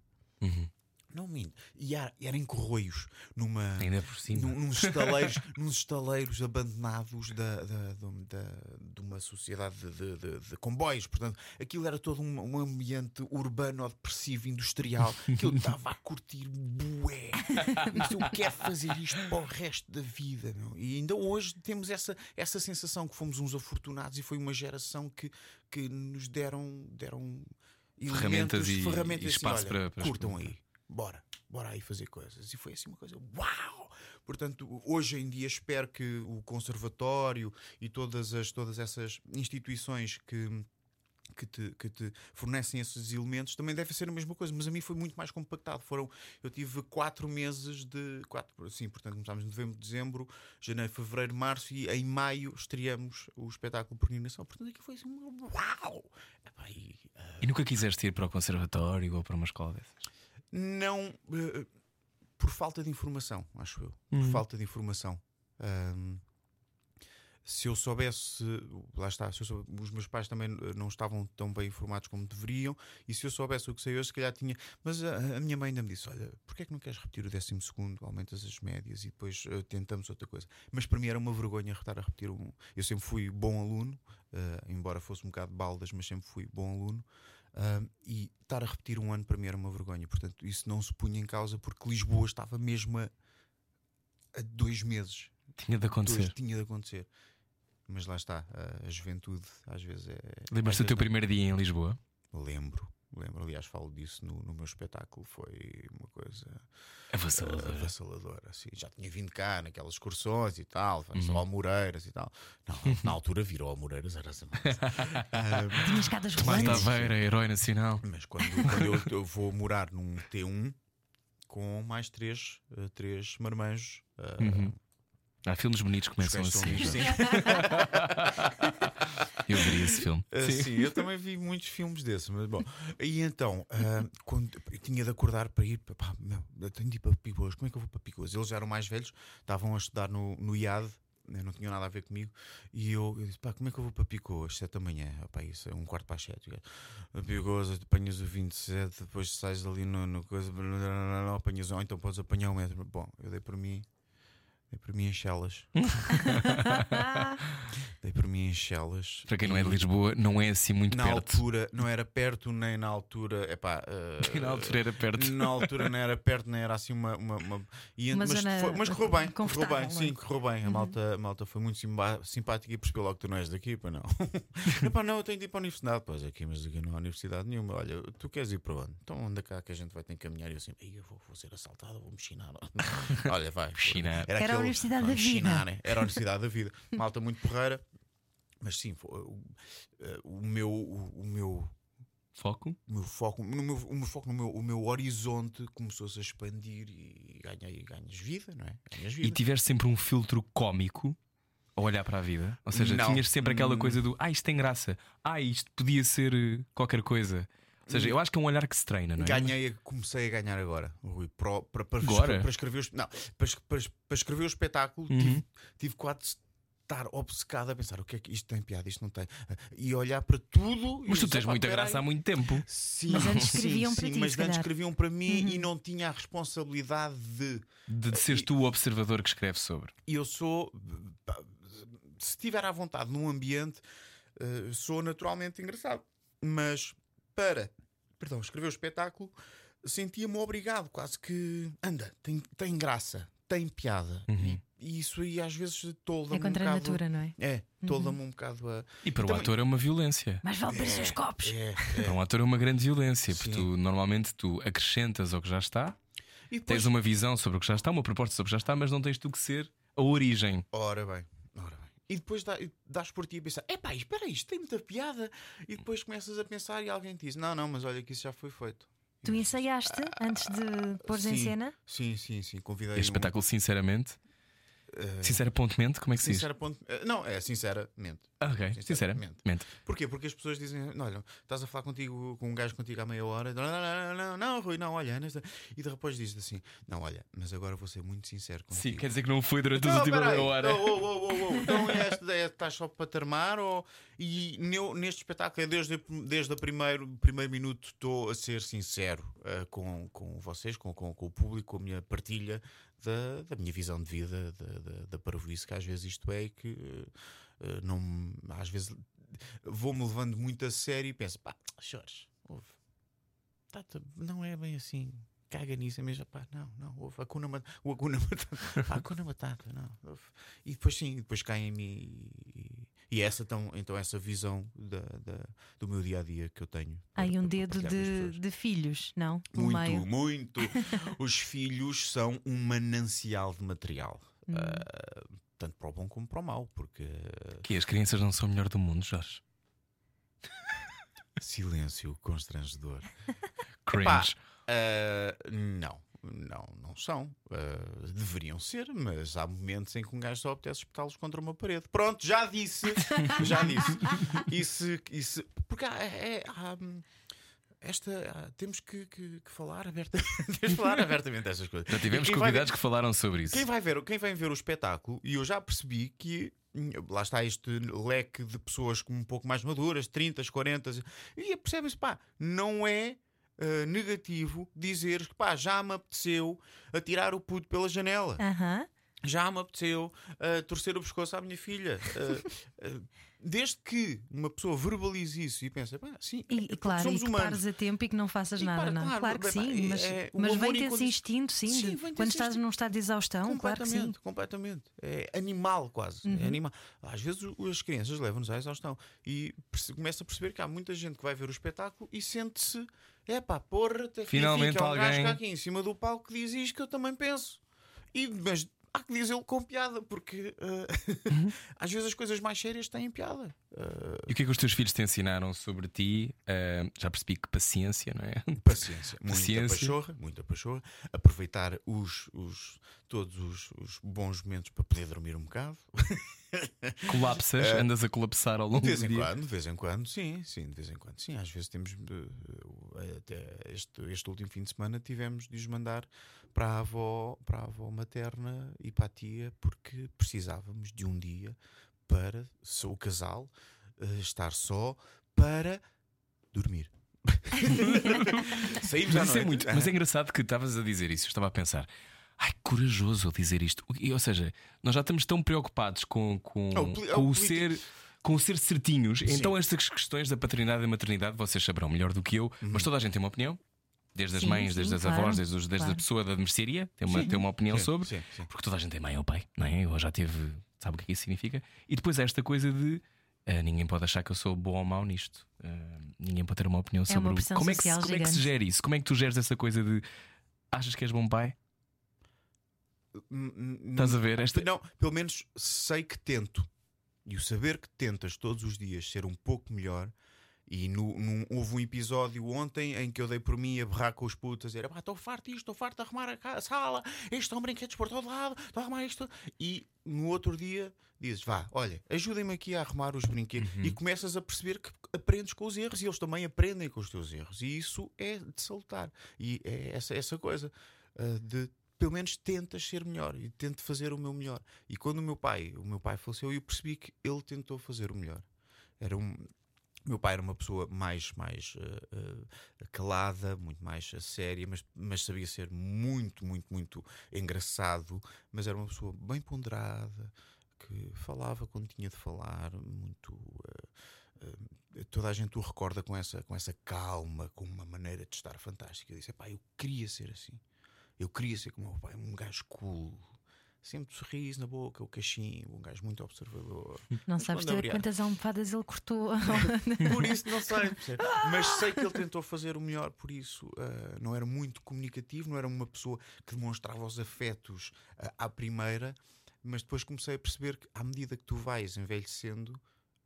Não minto. E era, era em Corroios, numa, Ainda por cima. num- nos, [LAUGHS] estaleiros, nos estaleiros abandonados da, da- da- de uma sociedade de, de- de- comboios. Portanto, aquilo era todo um, um ambiente urbano, depressivo, industrial, que eu estava a curtir bué. [LAUGHS] Mas eu quero fazer isto para o resto da vida. meu. E ainda hoje temos essa, essa sensação que fomos uns afortunados e foi uma geração que, que nos deram, deram Ferramentas e- ferramentas e assim, espaço olha, para- para curtam aí bora, bora aí fazer coisas. E foi assim uma coisa, uau! Portanto, hoje em dia espero que o conservatório e todas, as, todas essas instituições que. Que te, que te fornecem esses elementos também deve ser a mesma coisa, mas a mim foi muito mais compactado. Foram, eu tive quatro meses de quatro, sim, portanto começámos em novembro, dezembro, janeiro, fevereiro, março e em maio estreamos o espetáculo por Peregrinação. Portanto, aqui foi assim, uau! E, ah, E nunca quiseste ir para o conservatório ou para uma escola dessas? Não eh, por falta de informação, acho eu. Por falta de informação. Ahm, se eu soubesse, lá está, se eu sou- os meus pais também eh, não estavam tão bem informados como deveriam, e se eu soubesse o que sei hoje, se calhar tinha. Mas a, a minha mãe ainda me disse: Olha, porquê é que não queres repetir o 12, aumentas as médias e depois eh, tentamos outra coisa? Mas para mim era uma vergonha estar a repetir um. Eu sempre fui bom aluno, eh, embora fosse um bocado baldas, mas sempre fui bom aluno. Ah, e estar a repetir um ano para mim era uma vergonha. Portanto, isso não se punha em causa porque Lisboa estava mesmo a, a dois meses. Tinha de Dois, acontecer. tinha de acontecer. Mas lá está, a, a juventude às vezes é. Lembras-te às do teu primeiro dia em Lisboa? Lembro, lembro. Aliás, falo disso no, no meu espetáculo. Foi uma coisa Avassaladora. avassaladora. Assim. Já tinha vindo cá naquelas excursões e tal, Uhum. só ao Moreiras e tal. Não, na altura virou ao Moreiras, era assim. Ah, [LAUGHS] Tinha escadas rolantes. Taveira, herói nacional. Mas quando, quando eu, eu vou morar num T1 com mais três, eh, três marmanjos. eh, Há filmes bonitos que começam assim. Sim. [LAUGHS] Eu veria esse filme. Ah, sim, eu também vi muitos filmes desses, mas bom. E então, ah, quando eu tinha de acordar para ir, pá, meu, eu tenho de ir para Picoas, como é que eu vou para Picoas? Eles já eram mais velhos, estavam a estudar no, no IAD, né, não tinham nada a ver comigo, e eu, eu disse, pá, como é que eu vou para Picoas? Sete da manhã, pá, isso é um quarto para as sete. A Picoas, apanhas o 27, depois sais ali no, no coisa, não apanhas, ou então podes apanhar o metro. Bom, eu dei por mim. Dei por mim em Chelas. [LAUGHS] Dei por mim em Chelas. Para quem não é de E- Lisboa, não é assim muito na perto. altura, não era perto nem na altura. Epá, [LAUGHS] eh, Na altura era perto. Na altura não era perto, nem era assim uma. uma, uma- e mas, zona foi- mas correu bem. Correu bem, não é? sim, correu bem. A, malta, a malta foi muito simpática e percebeu logo que tu não és daqui, pá, não. [LAUGHS] Epá, não, eu tenho de ir para a universidade. Pois aqui, mas aqui não há universidade nenhuma. Olha, tu queres ir para onde? Então anda cá que a gente vai ter que caminhar. E eu assim, "Ei, eu vou, vou ser assaltado, vou me chinar. Olha, vai. Chinar. Era a Universidade "Ah, da Vida." né? Era a Universidade da Vida. [LAUGHS] Malta muito porreira. Mas sim, foi, o, eh, o meu, o, o meu Foco? o meu foco, no meu, o meu foco no meu, o meu horizonte começou-se a expandir e ganhei, ganhas vida, não é? Ganhas vida. E tiveste sempre um filtro cómico a olhar para a vida? Ou seja, Não. tinhas sempre aquela Hum. coisa do ah, isto tem graça, ah, isto podia ser eh, qualquer coisa. Ou seja, eu acho que é um olhar que se treina, não é? Ganhei, comecei a ganhar agora, Rui, para, para, para, Agora? para escrever, os- não, para, para, para escrever o espetáculo Uhum. tive, tive quase estar obcecado a pensar o que é que isto tem piada, isto não tem. E olhar para tudo. e Mas tu dizer, tens "Pá, muita peraí." graça há muito tempo. Sim, Mas antes sim, escreviam para sim, ti, Mas antes calhar. escreviam para mim e não tinha a responsabilidade de. De, de seres tu o observador que escreve sobre. E eu sou. Se estiver à vontade num ambiente, eh, sou naturalmente engraçado. Mas para perdão, escrever o espetáculo, sentia-me obrigado, quase que. Anda, tem, tem graça, tem piada. E, e isso aí às vezes tolda-me É contra um a bocado. natura, não é? É, tolda-me um bocado a. E para o também- ator é uma violência. Mas vale parecer os copos. É, Para um ator é uma grande violência, porque Sim. tu normalmente tu acrescentas ao que já está, E depois, tens uma visão sobre o que já está, uma proposta sobre o que já está, mas não tens tu que ser a origem. Ora bem. E depois dá, dás por ti a pensar: epá, espera aí, isto tem muita piada. E depois começas a pensar e alguém te diz: não, não, mas olha que isso já foi feito. Tu ensaiaste antes de pôres em Sim, cena? Sim, sim, sim. Convidei Este um- espetáculo, sinceramente, eh, sinceramente, como é que se diz? sincera ponto- eh, Não, é sinceramente. Ah, ok, Sinceramente. sinceramente. Porquê? Porque as pessoas dizem: olha, estás a falar contigo com um gajo contigo há meia hora, não, não, não, não, não, Rui, não, olha, nesta... e depois dizes assim: não, olha, mas agora vou ser muito sincero contigo. Sim, quer dizer que não foi durante a Não, última peraí. meia hora. Oh, oh, oh, oh. Então esta ideia estás só para te armar? Ou... E neste espetáculo, desde, desde o primeiro, primeiro minuto, estou a ser sincero eh, com, com vocês, com, com, com o público, com a minha partilha da, da minha visão de vida, da, da, da parvoíce que às vezes isto é que eh, não, às vezes vou-me levando muito a sério e penso, pá, chores, ouve, tá-te- não é bem assim. Caga nisso, é mesmo, pá, não, não, ouve, o Hakuna Matata, [LAUGHS] pá, Hakuna Matata, não, ouve. E depois sim, depois cai em mim e, e essa então, então essa visão da, da- do meu dia a dia que eu tenho. Aí um para dedo de, de filhos, não? No Muito, meio. muito. [LAUGHS] Os filhos são um manancial de material. Hum. ah, tanto para o bom como para o mau, porque Que as crianças não são o melhor do mundo, Jorge. silêncio constrangedor. Cringe. Ah, não, não, não são. Ah, deveriam ser, mas há momentos em que um gajo só apetece espetá-los contra uma parede. Pronto, já disse, [LAUGHS] já disse. Isso, isso, porque há, é- há, hum, esta há- temos que, que- que falar abertamente, [LAUGHS] temos que falar abertamente destas coisas. Já tivemos vai ver- convidados que falaram sobre isso. Quem vai ver, quem vem ver o espetáculo, e eu já percebi que lá está este leque de pessoas com um pouco mais maduras, 30, 40, e percebem-se, pá, não é ah, negativo dizeres que pá, já me apeteceu atirar o puto pela janela. Aham. Já me apeteceu ah, torcer o pescoço à minha filha. Ah, ah, desde que uma pessoa verbalize isso e pensa, pá, sim, E, é e claro, e somos que humanos. pares a tempo e que não faças E nada, para, não? claro, Claro, que bem, sim, bem, mas, é, mas amor vem-te esse instinto, sim, Sim, de- quando estás instinto. num estado de exaustão, claro que sim. Uhum. Completamente, completamente. É animal quase. É animal. Às vezes as crianças levam-nos à exaustão e começa a perceber que há muita gente que vai ver o espetáculo e sente-se, é pá, porra, até que Finalmente fica um gajo alguém- cá aqui em cima do palco que diz isto que eu também penso. E, mas há que dizê-lo com piada, porque eh, Uhum. [LAUGHS] às vezes as coisas mais sérias têm piada. Eh, E o que é que os teus filhos te ensinaram sobre ti? Ah, já percebi que paciência, não é? [LAUGHS] Paciência, muita Paciência. pachorra, muita pachorra. Aproveitar os, os, todos os, os bons momentos para poder dormir um bocado. [LAUGHS] Colapsas, andas a colapsar ao longo De vez do em dia. quando, de vez em quando, sim, sim, de vez em quando, sim. Às vezes temos, eh, até este, este último fim de semana, tivemos de os mandar para a avó, para a avó materna e para a tia, porque precisávamos de um dia para o casal eh, estar só para dormir. [LAUGHS] Saímos Mas, isso é muito, mas é engraçado que estavas a dizer isso. Eu estava a pensar, ai, corajoso dizer isto. Ou seja, nós já estamos tão preocupados com, com, o poli- é com o o ser. Com ser certinhos, então estas questões da paternidade e maternidade vocês saberão melhor do que eu, Uhum. mas toda a gente tem uma opinião, desde as Sim, mães, sim, desde as claro, avós, desde, os- desde a claro. pessoa da mercearia, tem uma, tem uma opinião Sim, sobre, sim, sim. porque toda a gente tem mãe ou pai, não é? Eu já teve, sabe o que é que isso significa? E depois esta coisa de ah, ninguém pode achar que eu sou bom ou mau nisto, Ah, ninguém pode ter uma opinião É sobre uma o- como é que se, como é que se gigante. gera isso? Como é que tu geres essa coisa de achas que és bom pai? Estás a ver? Esta, Não, pelo menos sei que tento. E o saber que tentas todos os dias ser um pouco melhor. E no, num- houve um episódio ontem em que eu dei por mim a berrar com os putos, a dizer: "Epá, estou farto disto, estou farto de arrumar a, sala, estes estão brinquedos por todo lado, estou a arrumar isto. E no outro dia dizes: vá, olha, ajudem-me aqui a arrumar os brinquedos. E começas a perceber que aprendes com os erros e eles também aprendem com os teus erros. E isso é de salutar. E é essa, essa coisa ah, de pelo menos tentas ser melhor e tento fazer o meu melhor. E quando o meu pai, o meu pai faleceu, eu percebi que ele tentou fazer o melhor. Era um, meu pai era uma pessoa mais, mais uh, uh, calada, muito mais séria, mas, mas sabia ser muito, muito, muito engraçado. Mas era uma pessoa bem ponderada, que falava quando tinha de falar, muito. Uh, toda a gente o recorda com essa, com essa calma, com uma maneira de estar fantástica. Eu disse: pá, eu queria ser assim. Eu queria ser como o meu pai, um gajo cool, sempre sorriso na boca, o cachimbo, um gajo muito observador. Não sabes ter quantas almofadas ele cortou. [LAUGHS] por isso, não sei. [LAUGHS] Mas sei que ele tentou fazer o melhor, por isso uh, não era muito comunicativo, não era uma pessoa que demonstrava os afetos uh, à primeira, mas depois comecei a perceber que à medida que tu vais envelhecendo,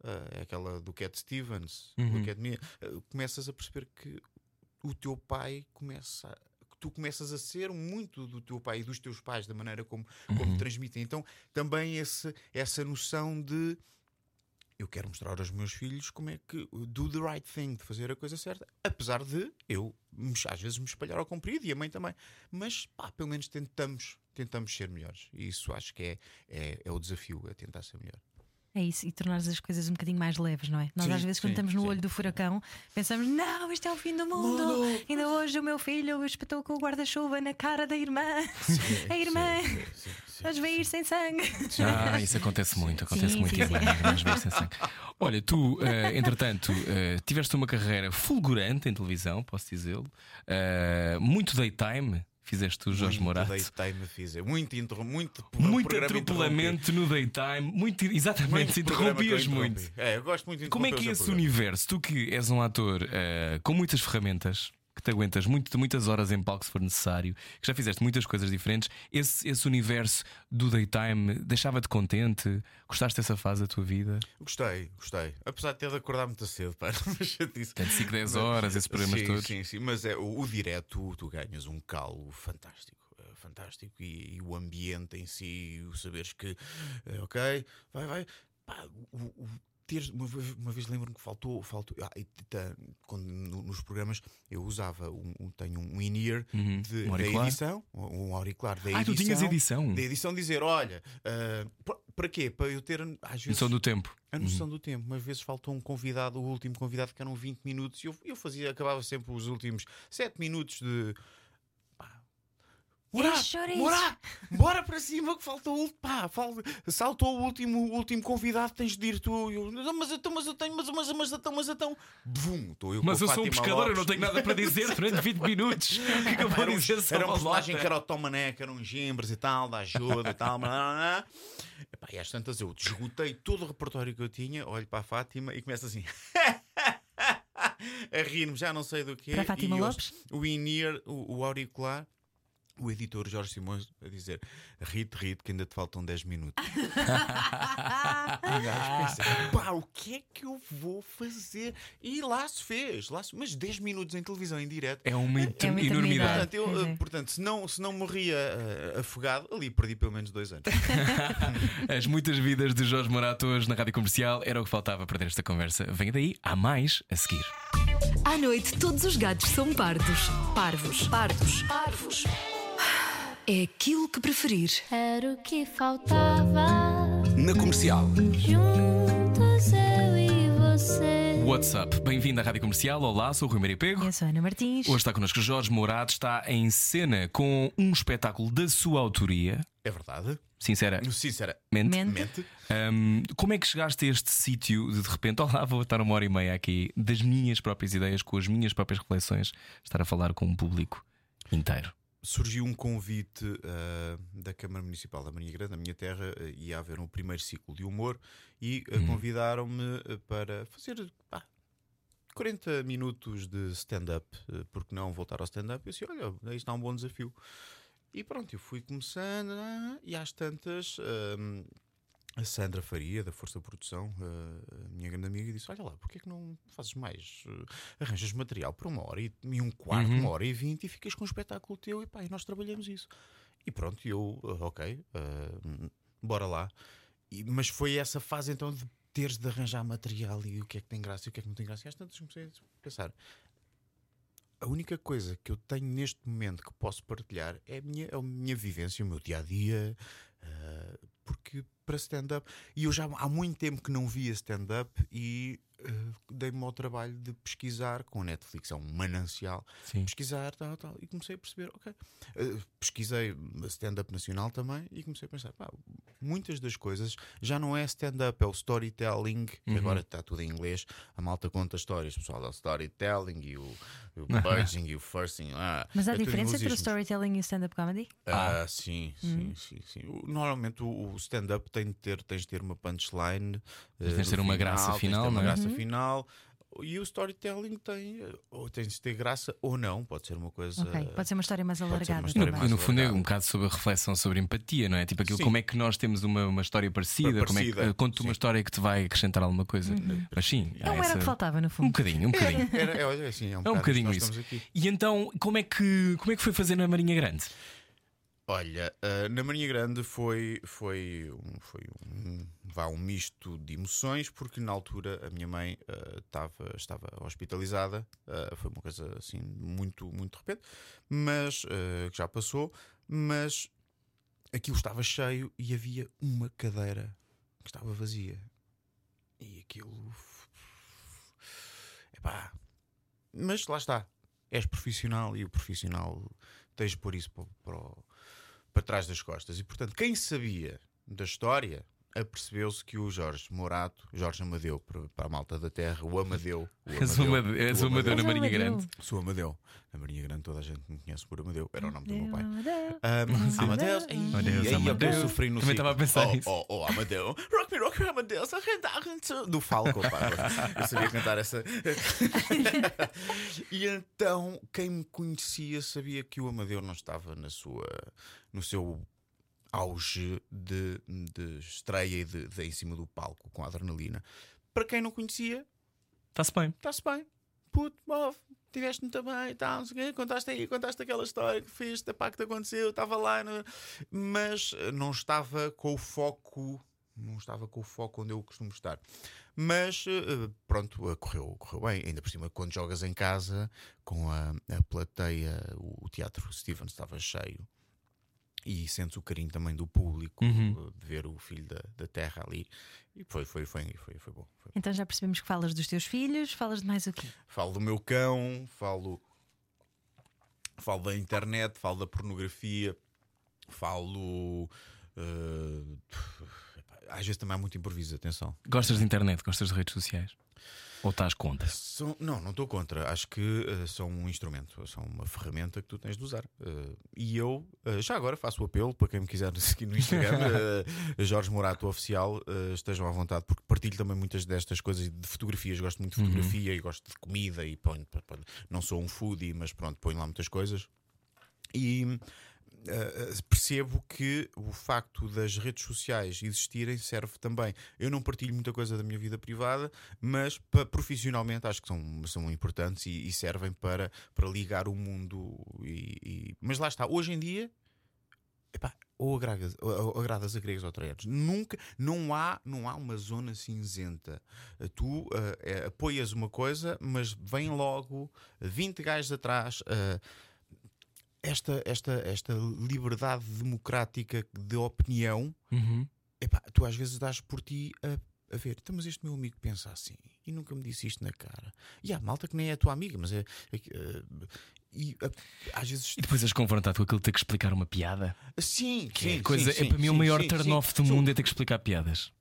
uh, aquela do Cat Stevens, uhum. do Cat Me, começas a perceber que o teu pai começa a tu começas a ser muito do teu pai e dos teus pais, da maneira como, como uhum. transmitem. Então, também esse, essa noção de eu quero mostrar aos meus filhos como é que do the right thing, de fazer a coisa certa, apesar de eu às vezes me espalhar ao comprido e a mãe também, mas pá, pelo menos tentamos, tentamos ser melhores. E isso acho que é, é, é o desafio, é tentar ser melhor. É isso, e tornar as coisas um bocadinho mais leves, não é? Nós, sim, às vezes, quando sim, estamos no sim. olho do furacão, pensamos: não, isto é o fim do mundo. mundo. Ainda hoje o meu filho espetou com o guarda-chuva na cara da irmã. [LAUGHS] a irmã, vais ver sem sangue. Ah, isso acontece muito, acontece muito, irmã, vais ver sem sangue. Olha, tu, uh, entretanto, uh, tiveste uma carreira fulgurante em televisão, posso dizê-lo, uh, muito daytime fizeste o Jorge Morato. Daytime fiz. Muito, interrom muito, muito atropelamento no daytime. Muito, exatamente, muito interrompias muito. É, eu gosto muito de Como é que é esse universo? Tu que és um ator uh, com muitas ferramentas que te aguentas muito, muitas horas em palco se for necessário, que já fizeste muitas coisas diferentes. Esse, esse universo do daytime deixava-te contente? Gostaste dessa fase da tua vida? Gostei, gostei. Apesar de ter de acordar muito cedo, para [LAUGHS] mas eu disse. Tem 5, 10 horas, esses programas sim, todos. Sim, sim, mas é, o, o direto, tu ganhas um calo fantástico é fantástico e, e, o ambiente em si, o saberes que, eh, ok, vai, vai. Pá, o, o, ter uma, uma vez lembro-me que faltou, faltou ah, tá, quando no, nos programas eu usava um, um tenho um in-ear uhum. um da edição, um auricular da edição. Ah, tu tinhas edição? Da edição dizer, olha, uh, para quê? Para eu ter às vezes, noção do tempo. A noção uhum. do tempo. Mas vezes faltou um convidado, o último convidado que eram 20 minutos, e eu, eu fazia, acabava sempre os últimos 7 minutos de Morar, morar, bora para cima que faltou o pá, falta, saltou o último, o último convidado, tens de ir tu. Eu, mas eu, mas eu tenho, mas, mas, mas, então, mas então, bum, estou eu Mas eu sou um pescador, Lopes. eu não tenho nada para dizer [LAUGHS] durante 20 minutos. O que é que eu vou dizer Era um personagem que era o Tom Mané, que eram um gimbres e tal, da ajuda e tal. Epá, e às tantas eu desgotei todo o repertório que eu tinha, olho para a Fátima e começo assim. [LAUGHS] a rir-me, já não sei do que. Para a Fátima Lopes? O in-ear, o, o auricular o editor Jorge Simões a dizer: rite, rite, que ainda te faltam 10 minutos. [LAUGHS] e pensa, pá, o que é que eu vou fazer? E lá se fez, lá se... mas 10 minutos em televisão em direto é uma, é uma enormidade. Portanto, eu, é. portanto, se, não, se não morria uh, afogado, ali perdi pelo menos dois anos. [LAUGHS] As muitas vidas de Jorge Morato hoje na rádio comercial era o que faltava para ter esta conversa. Venha daí, há mais a seguir. À noite, todos os gatos são pardos. Parvos, pardos, parvos. É aquilo que preferir. Era o que faltava. Na comercial. Juntos eu e você. WhatsApp, bem-vindo à Rádio Comercial. Olá, sou o Rui Maria Pego. Eu sou a Ana Martins. Hoje está connosco Jorge Mourado, está em cena com um espetáculo da sua autoria. É verdade. Sincera. Sinceramente. Mente. Um, como é que chegaste a este sítio de de repente, olá, vou estar uma hora e meia aqui das minhas próprias ideias, com as minhas próprias reflexões, estar a falar com um público inteiro? Surgiu um convite uh, da Câmara Municipal da Marinha Grande, na minha terra, uh, ia haver um primeiro ciclo de humor e uh, uhum. convidaram-me para fazer pá, 40 minutos de stand-up, uh, porque não voltar ao stand-up? Eu disse: Olha, aí está um bom desafio. E pronto, eu fui começando e às tantas a Sandra Faria, da Força Produção, a minha grande amiga, disse: Olha lá, porquê é que não fazes mais? arranjas material por uma hora e, e um quarto, uhum. uma hora e vinte e ficas com um espetáculo teu e pá, e nós trabalhamos isso. E pronto, eu, ok, uh, bora lá. E, mas foi essa fase então de teres de arranjar material e o que é que tem graça e o que é que não tem graça. E às tantas comecei a pensar: a única coisa que eu tenho neste momento que posso partilhar é a minha, a minha vivência, o meu dia a dia, uh, porque para stand-up, e eu já há muito tempo que não via stand-up e dei-me ao trabalho de pesquisar com a Netflix, é um manancial, Sim. pesquisar tal, tal, e comecei a perceber, ok. Uh, pesquisei stand-up nacional também e comecei a pensar, pá, muitas das coisas já não é stand-up, é o storytelling, que Uhum. agora está tudo em inglês, a malta conta histórias, o pessoal dá o storytelling e o, o purging e o [LAUGHS] forcing. Ah, Mas há é diferença entre o storytelling e o stand-up comedy? Ah, sim, sim, sim, sim. O- Normalmente o, o stand-up tem de ter, tens de ter uma punchline, eh, Tens de ter uma graça tens de ter final, uma não é? Graça final. E o storytelling tem, eh, ou tens de ter graça ou não, pode ser uma coisa. Ok, pode ser uma história mais alargada. história No, mais no fundo é um bocado sobre a reflexão sobre empatia, não é? Tipo aquilo, Sim. como é que nós temos uma, uma história parecida, como é que Parecida, conta uma história que te vai acrescentar alguma coisa. Mas sim, Não era o essa- que faltava, no um fundo. bocadinho, um bocadinho. Era, é, olha, assim, é um, É um bocado isto bocadinho isso. E então, como é que, como é que foi fazer na Marinha Grande? Olha, ah, na Marinha Grande foi, foi, um, foi um, vá, um misto de emoções, porque na altura a minha mãe ah, estava, estava hospitalizada, ah, foi uma coisa assim muito, muito de repente, mas ah, que já passou, mas aquilo estava cheio e havia uma cadeira que estava vazia. E aquilo. Epá. Mas lá está. És profissional e o profissional tens de pôr isso para, para, o- para trás das costas. E portanto, quem sabia da história apercebeu-se que o Jorge Morato, Jorge Amadeu, para, a malta da terra, o Amadeu. O [LAUGHS] És o Amadeu- és o Amadeu na Marinha. Grande. Sou Amadeu. Na Marinha Grande toda a gente me conhece por Amadeu. Era o nome do meu pai. Amadeu. Um, Amadeus, Amadeus, eu Amadeus. estou sofrendo no Também estava a pensar oh, nisso. Oh, oh, Amadeu, rock me, rock me, Amadeus, do Falco, pá. Eu sabia cantar essa. [LAUGHS] e então, quem me conhecia sabia que o Amadeu não estava na sua, no seu auge de, de estreia e de, de em cima do palco com a adrenalina. Para quem não conhecia, Está-se bem. está-se bem. Puto, move, tiveste muito bem e tal, contaste aí, contaste aquela história que fiz, pá, que te aconteceu, estava lá, no- mas eh, não estava com o foco, não estava com o foco onde eu costumo estar. Mas eh, pronto, eh, correu, correu bem. Ainda por cima, quando jogas em casa, com a, a plateia, o, o teatro Steven estava cheio. E sentes o carinho também do público Uhum. eh, de ver o filho da, da terra ali. E foi, foi, foi, foi, foi bom. Foi Então já percebemos que falas dos teus filhos, falas de mais o quê? Falo do meu cão, falo, falo da internet, falo da pornografia, falo. eh, às vezes também há muito improviso, atenção. Gostas de internet? Gostas de redes sociais? Ou estás contra? São- não, não estou contra. Acho que eh, são um instrumento, são uma ferramenta que tu tens de usar. Eh, e eu, eh, já agora, faço o apelo para quem me quiser [LAUGHS] seguir no Instagram, [LAUGHS] Jorge Morato Oficial, estejam à vontade, porque partilho também muitas destas coisas de fotografias. Gosto muito de fotografia e gosto de comida. E ponho- não sou um foodie, mas pronto, ponho lá muitas coisas. E eh, percebo que o facto das redes sociais existirem serve também. Eu não partilho muita coisa da minha vida privada, mas pa- profissionalmente acho que são, são importantes e, e servem para, para ligar o mundo. E, e- Mas lá está, hoje em dia. epá, ou agradas, ou agradas a gregos ou troianos. Nunca, não há, não há uma zona cinzenta. Eh, Tu eh, eh, apoias uma coisa, mas vem logo 20 gajos atrás. eh, esta, esta, esta liberdade democrática de opinião, Uhum. epá, tu às vezes dás por ti a, a ver. Então, mas este meu amigo pensa assim e nunca me disse isto na cara. E há malta que nem é a tua amiga, mas é. é eh, e eh, às vezes. E depois és confrontado com aquilo de ter que explicar uma piada. Sim, Que sim, é, coisa, sim, é para mim sim, o maior turn-off do Sim. mundo é ter que explicar piadas.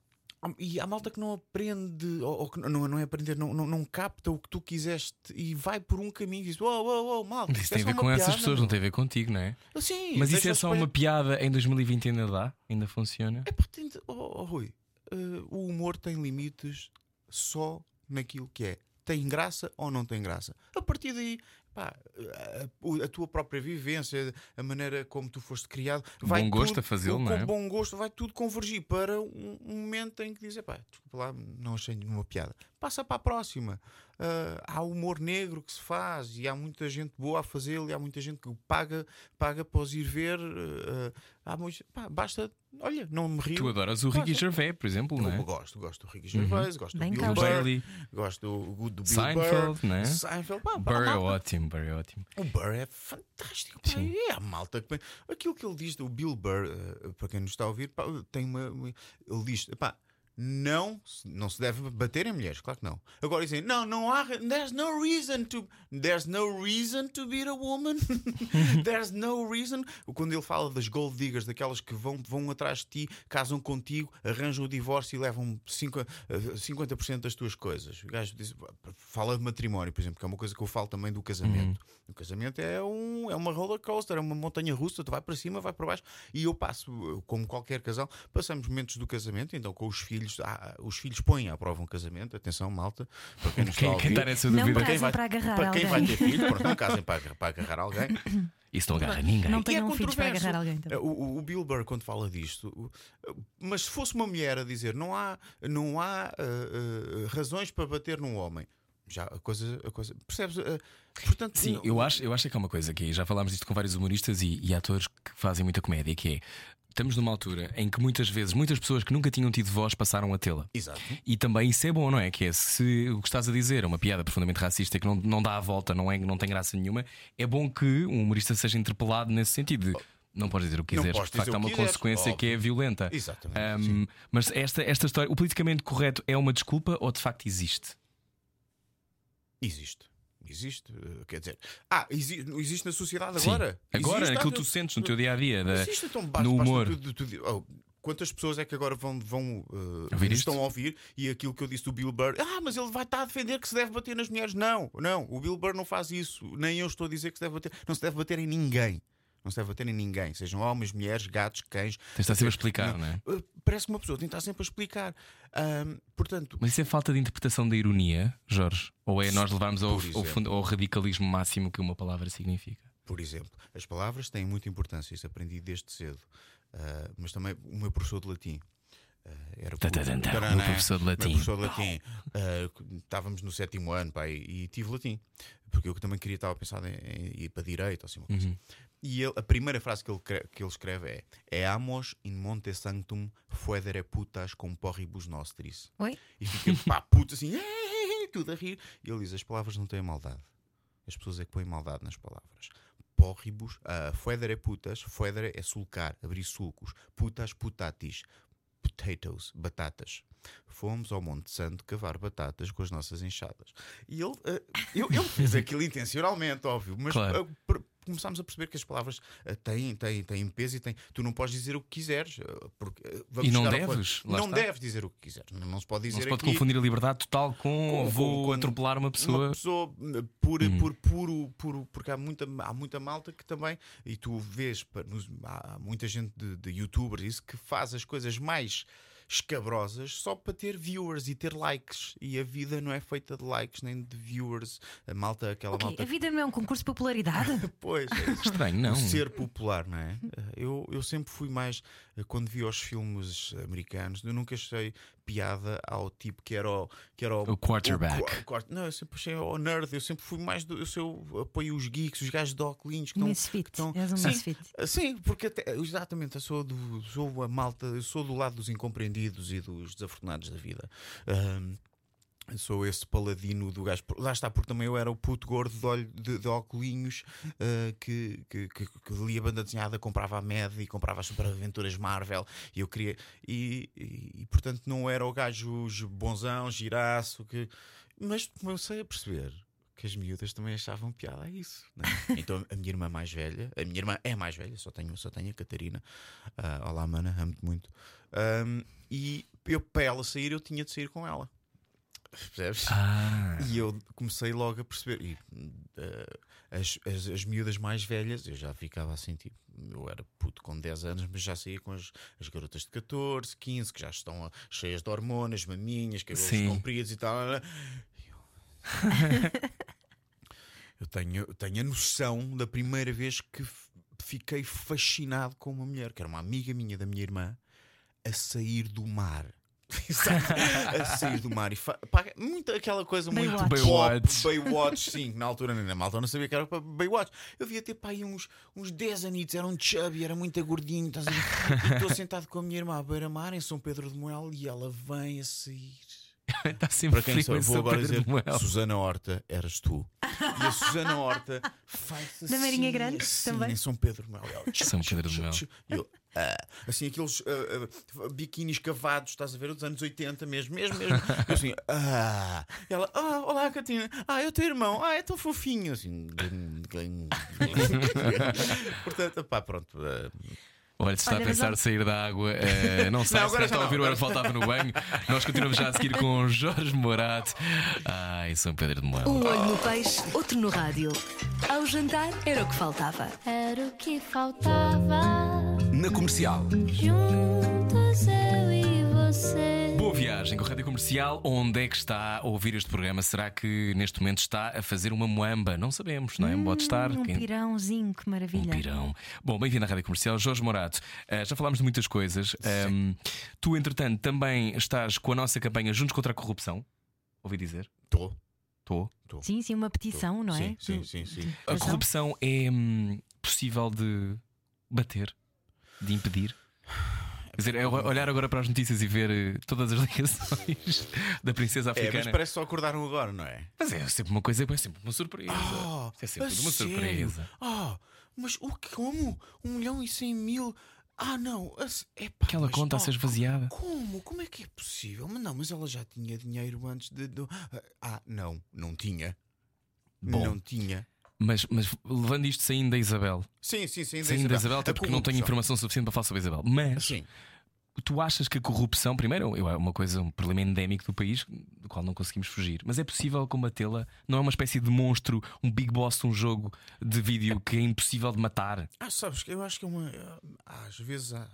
E há malta que não aprende, ou, ou que não, não é aprender, não, não, não capta o que tu quiseste e vai por um caminho e diz: Uou, uou, uou, malta. Isso tem é a ver com uma essas piada, pessoas, meu." não tem a ver contigo, não é? Sim, Mas isso é só uma piada em 2020 ainda dá? Ainda funciona? É porque oh, oh, Rui, eh, o humor tem limites só naquilo que é. Tem graça ou não tem graça? A partir daí, pá, a, a- tua própria vivência, a maneira como tu foste criado, vai Bom gosto tudo- a fazê-lo, com não é? bom gosto, vai tudo convergir para um, um momento em que dizes, pá, desculpa lá, não achei nenhuma piada. Passa para a próxima. Ah, há humor negro que se faz e há muita gente boa a fazê-lo e há muita gente que paga, paga para os ir ver. ah, há muita- pá, basta olha, não me rio. Tu adoras o Ricky Gervais, por exemplo, não Eu é? Uhum. gosto, gosto do Ricky Gervais, gosto Bem do Bill. Burr, Bailey. gosto do, do Bill Seinfeld, Burr, né? Seinfeld, pá, Burr é ótimo, Burr é ótimo. O Burr é fantástico. pá, Sim. É a malta que. Aquilo que ele diz, o Bill Burr, eh, para quem nos está a ouvir, pá, tem uma. uma- Ele diz: pá, não, não se deve bater em mulheres, claro que não. Agora dizem: não, não há. There's no reason to. There's no reason to beat a woman. [LAUGHS] there's no reason. Quando ele fala das gold diggers, daquelas que vão, vão atrás de ti, casam contigo, arranjam o divórcio e levam cinco- eh, 50% das tuas coisas. O gajo diz, fala de matrimónio, por exemplo, que é uma coisa que eu falo também do casamento. O casamento é, um, é uma roller coaster, é uma montanha russa, tu vai para cima, vai para baixo. E eu passo, como qualquer casal, passamos momentos do casamento, então com os filhos, ah, os filhos põem à prova um casamento. Atenção, malta, para quem [LAUGHS] Quem, quem está nessa Não dúvida? casem vai, para agarrar para quem vai ter filho, pronto, não casem [LAUGHS] para, agarrar- para agarrar alguém. Isso não agarra ninguém. Não E é tenham filhos para agarrar alguém também. O, o- Bill Burr, quando fala disto, mas se fosse uma mulher a dizer não há, não há ah, ah, razões para bater num homem, já a coisa, a coisa percebes? Ah, portanto, Sim, não- eu acho, eu acho que há uma coisa que já falámos disto com vários humoristas e, e atores que fazem muita comédia, que é estamos numa altura em que muitas vezes muitas pessoas que nunca tinham tido voz passaram a tê-la. Exato. E também isso é bom, não é? Que é se o que estás a dizer é uma piada profundamente racista que não, não dá a volta, não, é, não tem graça nenhuma, é bom que um humorista seja interpelado nesse sentido. De, não podes dizer o que quiseres, de facto há uma quiseres, consequência que é violenta. Exatamente, sim. mas esta, esta história, o politicamente correto é uma desculpa ou de facto existe? Existe. Existe, eh, quer dizer, ah, exi- existe na sociedade Sim. agora. Agora, Existe, aquilo que tu sentes no teu dia a dia. da- Existe, então basta, no humor. tu- tu- tu- oh, quantas pessoas é que agora vão, vão uh, estão a ouvir e aquilo que eu disse do Bill Burr, ah, mas ele vai estar a defender que se deve bater nas mulheres. Não, não, o Bill Burr não faz isso, nem eu estou a dizer que se deve bater, não se deve bater em ninguém. Não se deve bater em ninguém, sejam homens, mulheres, gatos, cães. Tens de estar sempre a explicar, não é? Uh, Parece que uma pessoa tem de estar sempre a explicar. Portanto, Mas isso é falta de interpretação da ironia, Jorge? Ou é nós levarmos ao, ao, fundo- ao radicalismo máximo que uma palavra significa? Por exemplo, as palavras têm muita importância, isso aprendi desde cedo. Ah, mas também o meu professor de latim. ah, era o meu professor de latim. professor de latim. Ah, estávamos no sétimo ano pá, e, e tive latim. Porque eu também queria, estava a pensar em, em ir para direito, assim, uma coisa. Uhum. E ele- a primeira frase que ele, que ele escreve é: É amos in monte sanctum fuedere putas com porribus nostris. Oi? E fica pá, puto assim, [LAUGHS] tudo a rir. E ele diz: As palavras não têm maldade. As pessoas é que põem maldade nas palavras. Porribus, uh, fuedere putas, fuedere é sulcar, abrir sulcos. Putas, putatis. Potatoes, batatas. Fomos ao Monte Santo cavar batatas com as nossas enxadas. E ele, uh, eu, ele fez aquilo intencionalmente, óbvio, mas Claro. uh, começámos a perceber que as palavras uh, têm, têm, têm peso e têm. Tu não podes dizer o que quiseres. uh, porque, uh, vamos E não deves, Não está. deves dizer o que quiseres. Não, não se pode dizer Não se pode aqui confundir a liberdade total com, Com- vou com- atropelar uma pessoa. uma pessoa por, Hum. por puro, puro, porque há muita, há muita malta que também, e tu vês, há muita gente de, de youtubers isso que faz as coisas mais escabrosas só para ter viewers e ter likes. E a vida não é feita de likes nem de viewers. A malta, aquela Ok, malta. a vida não é um concurso de popularidade? [LAUGHS] Pois, é. Estranho, não. O ser popular, não é? Eu, eu sempre fui mais. Quando vi os filmes americanos, eu nunca achei piada ao tipo que era o. Que era O quarterback. o quart- não, eu sempre achei ao nerd. Eu sempre fui mais. Do, eu, eu apoio os geeks, os gajos de óculos que estão. És um Sim, misfit. Sim, porque até, exatamente, eu sou, do, sou a malta, eu sou do lado dos incompreendidos e dos desafortunados da vida. Eu sou esse paladino do gajo. Lá está, porque também eu era o puto gordo de, olho, de, de óculinhos ah, que, que, que, que lia banda desenhada, comprava a MED e comprava as superaventuras Marvel. E eu queria. E, e, e, portanto não era o gajo bonzão, giraço. Que, mas comecei a perceber que as miúdas também achavam piada a isso. não é? [LAUGHS] Então a minha irmã mais velha, a minha irmã é mais velha, só tenho, só tenho a Catarina. Ah, olá, mana, amo-te muito. Ahm, e eu, para ela sair, eu tinha de sair com ela. Percebes? Ah, E eu comecei logo a perceber. E, eh, as, as, as miúdas mais velhas, eu já ficava assim, tipo, eu era puto com 10 anos, mas já saía com as, as garotas de 14, 15, que já estão ah, cheias de hormonas, maminhas, cabelos compridos e tal. E eu- [LAUGHS] Eu tenho, eu tenho a noção da primeira vez que fiquei fascinado com uma mulher, que era uma amiga minha da minha irmã, a sair do mar. [LAUGHS] Exato. a sair do mar e fa... pá, muito aquela coisa muito Baywatch. pop, Baywatch. Sim, na altura na malta eu não sabia que era para Baywatch. Eu devia ter pá, aí uns, uns 10 anitos, era um chubby, era muito gordinho. estás a ver? E estou [LAUGHS] sentado com a minha irmã à beira-mar em São Pedro de Moel e ela vem a sair. Está sempre Para quem frio sabe, em vou agora Pedro dizer. Susana Horta, eras tu. E a Susana Horta [LAUGHS] faz assim. Na Marinha Grande assim, também? Em São Pedro de Moel. Ela, São Pedro de Moel. e eu, ah, assim, aqueles ah, ah, biquinis cavados, estás a ver, dos anos 80 mesmo, mesmo, mesmo. Eu assim, [LAUGHS] ah. E ela, ah, olá, Catina. Ah, é o teu irmão. Ah, é tão fofinho. Assim, [LAUGHS] portanto, pá, pronto. ah, Olha, se está Olha, a pensar olha- sair da água, eh, não sei Não, se está a ouvir não, o ano faltava no banho. Nós continuamos já a seguir com Jorge Morato. Ai, São Pedro de Moel. Um olho no peixe, outro no rádio. Ao jantar era o que faltava. Era o que faltava. Na comercial. Juntos eu e você. Boa viagem com a Rádio Comercial. Onde é que está a ouvir este programa? Será que neste momento está a fazer uma moamba? Não sabemos, não é? Pode estar. Um pirãozinho, que Um maravilha. pirão. Bom, bem-vindo à Rádio Comercial. Jorge Morato, eh, já falámos de muitas coisas. Ehm, tu, entretanto, também estás com a nossa campanha Juntos contra a Corrupção. Ouvi dizer? Tô. Estou. Sim, sim, uma petição, não é? Sim, sim, sim, sim. A corrupção é hum, possível de bater, de impedir? Quer dizer, é olhar agora para as notícias e ver eh, todas as [LAUGHS] ligações da princesa É, mas africana. parece que só acordaram agora, não é? Mas é sempre uma coisa, é sempre uma surpresa. Oh, é sempre a uma sério? surpresa. Ah, mas o que? Como? Um milhão e cem mil? Ah, não. a se- Epá, Aquela mas, conta a oh, ser esvaziada. Como? Como é que é possível? Mas não, mas ela já tinha dinheiro antes de. do- Ah, não, não tinha. Bom. Não tinha. Mas, mas levando isto saindo da Isabel, Sim, sim, sim. saindo da Isabel, até porque não tenho informação suficiente para falar sobre a Isabel. Mas Sim. tu achas que a corrupção, primeiro, é uma coisa, um problema endémico do país, do qual não conseguimos fugir, mas é possível combatê-la? Não é uma espécie de monstro, um big boss, um jogo de vídeo que é impossível de matar? Ah, sabes que eu acho que é uma. Às vezes há,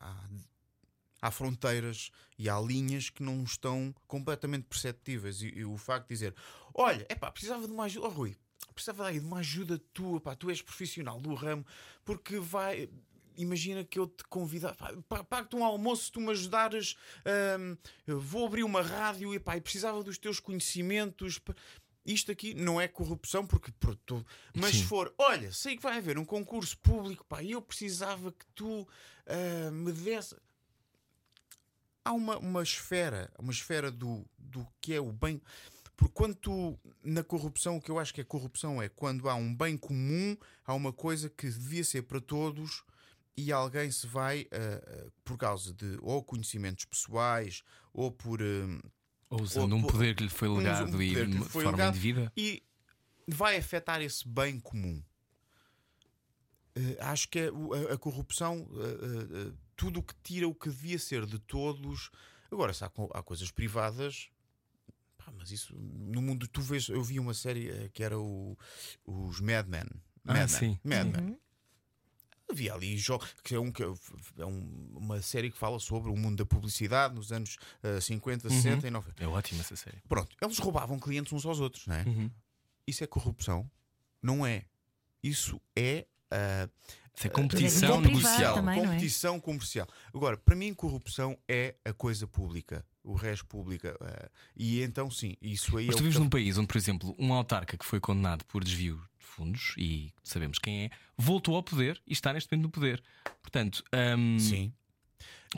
há, há, fronteiras e há linhas que não estão completamente perceptíveis. E, e o facto de dizer: Olha, é pá, precisava de ajuda. Oh, Rui, precisava aí de uma ajuda tua, pá, tu és profissional do ramo, porque vai. Imagina que eu te convidar, pá, pago-te um almoço se tu me ajudares. hum, vou abrir uma rádio e, pá, e precisava dos teus conhecimentos. pá. Isto aqui não é corrupção, porque por tu- mas se Sim. for, olha, sei que vai haver um concurso público, pá, eu precisava que tu ah, me desse. Há uma, uma esfera, uma esfera do, do que é o bem. Porque quando tu, na corrupção, o que eu acho que é corrupção é quando há um bem comum, há uma coisa que devia ser para todos e alguém se vai, ah, por causa de ou conhecimentos pessoais ou por. ah, Ou usando Ou- um poder que lhe foi um legado poder e de forma legado indevida? e vai afetar esse bem comum. Acho que é o- a, a corrupção, tudo o que tira o que devia ser de todos. Agora, se há, há coisas privadas. Pá, mas isso no mundo, tu vês. Eu vi uma série eh, que era o, os Mad Men. Ah, Mad Men. sim. Mad Men. Havia ali jogos, que é, um, que é um- uma série que fala sobre o mundo da publicidade nos anos eh, 50, 60 e 90. É ótima essa série. Pronto, eles roubavam clientes uns aos outros, não é? Isso é corrupção? Não é. Isso é ah, é Mas competição é privado negocial. também, não é? competição comercial. Agora, para mim, corrupção é a coisa pública, o resto pública. ah, e então, sim, isso aí Mas é tu o vives que num país onde, por exemplo, um autarca que foi condenado por desvio de fundos, e sabemos quem é, voltou ao poder e está neste momento no poder. Portanto, hum, Sim.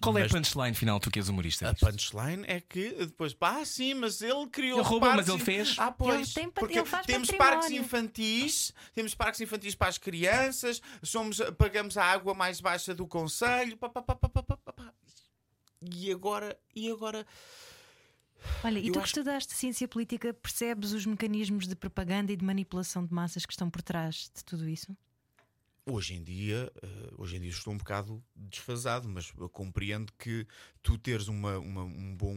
qual é a Mas- punchline final, tu que és humorista? A punchline é que depois, pá, ah, sim, mas ele criou. Ele roubou, mas ele fez. Ah, pois, Ele porque ele faz temos parques infantis, temos parques infantis para as crianças, somos, pagamos a água mais baixa do conselho. Pá, pá, pá, pá, pá, pá, pá. E agora, e agora Olha, e tu que acho- estudaste ciência política, percebes os mecanismos de propaganda e de manipulação de massas que estão por trás de tudo isso? Hoje em dia, eh, hoje em dia estou um bocado desfasado, mas compreendo que tu teres uma, uma- um bom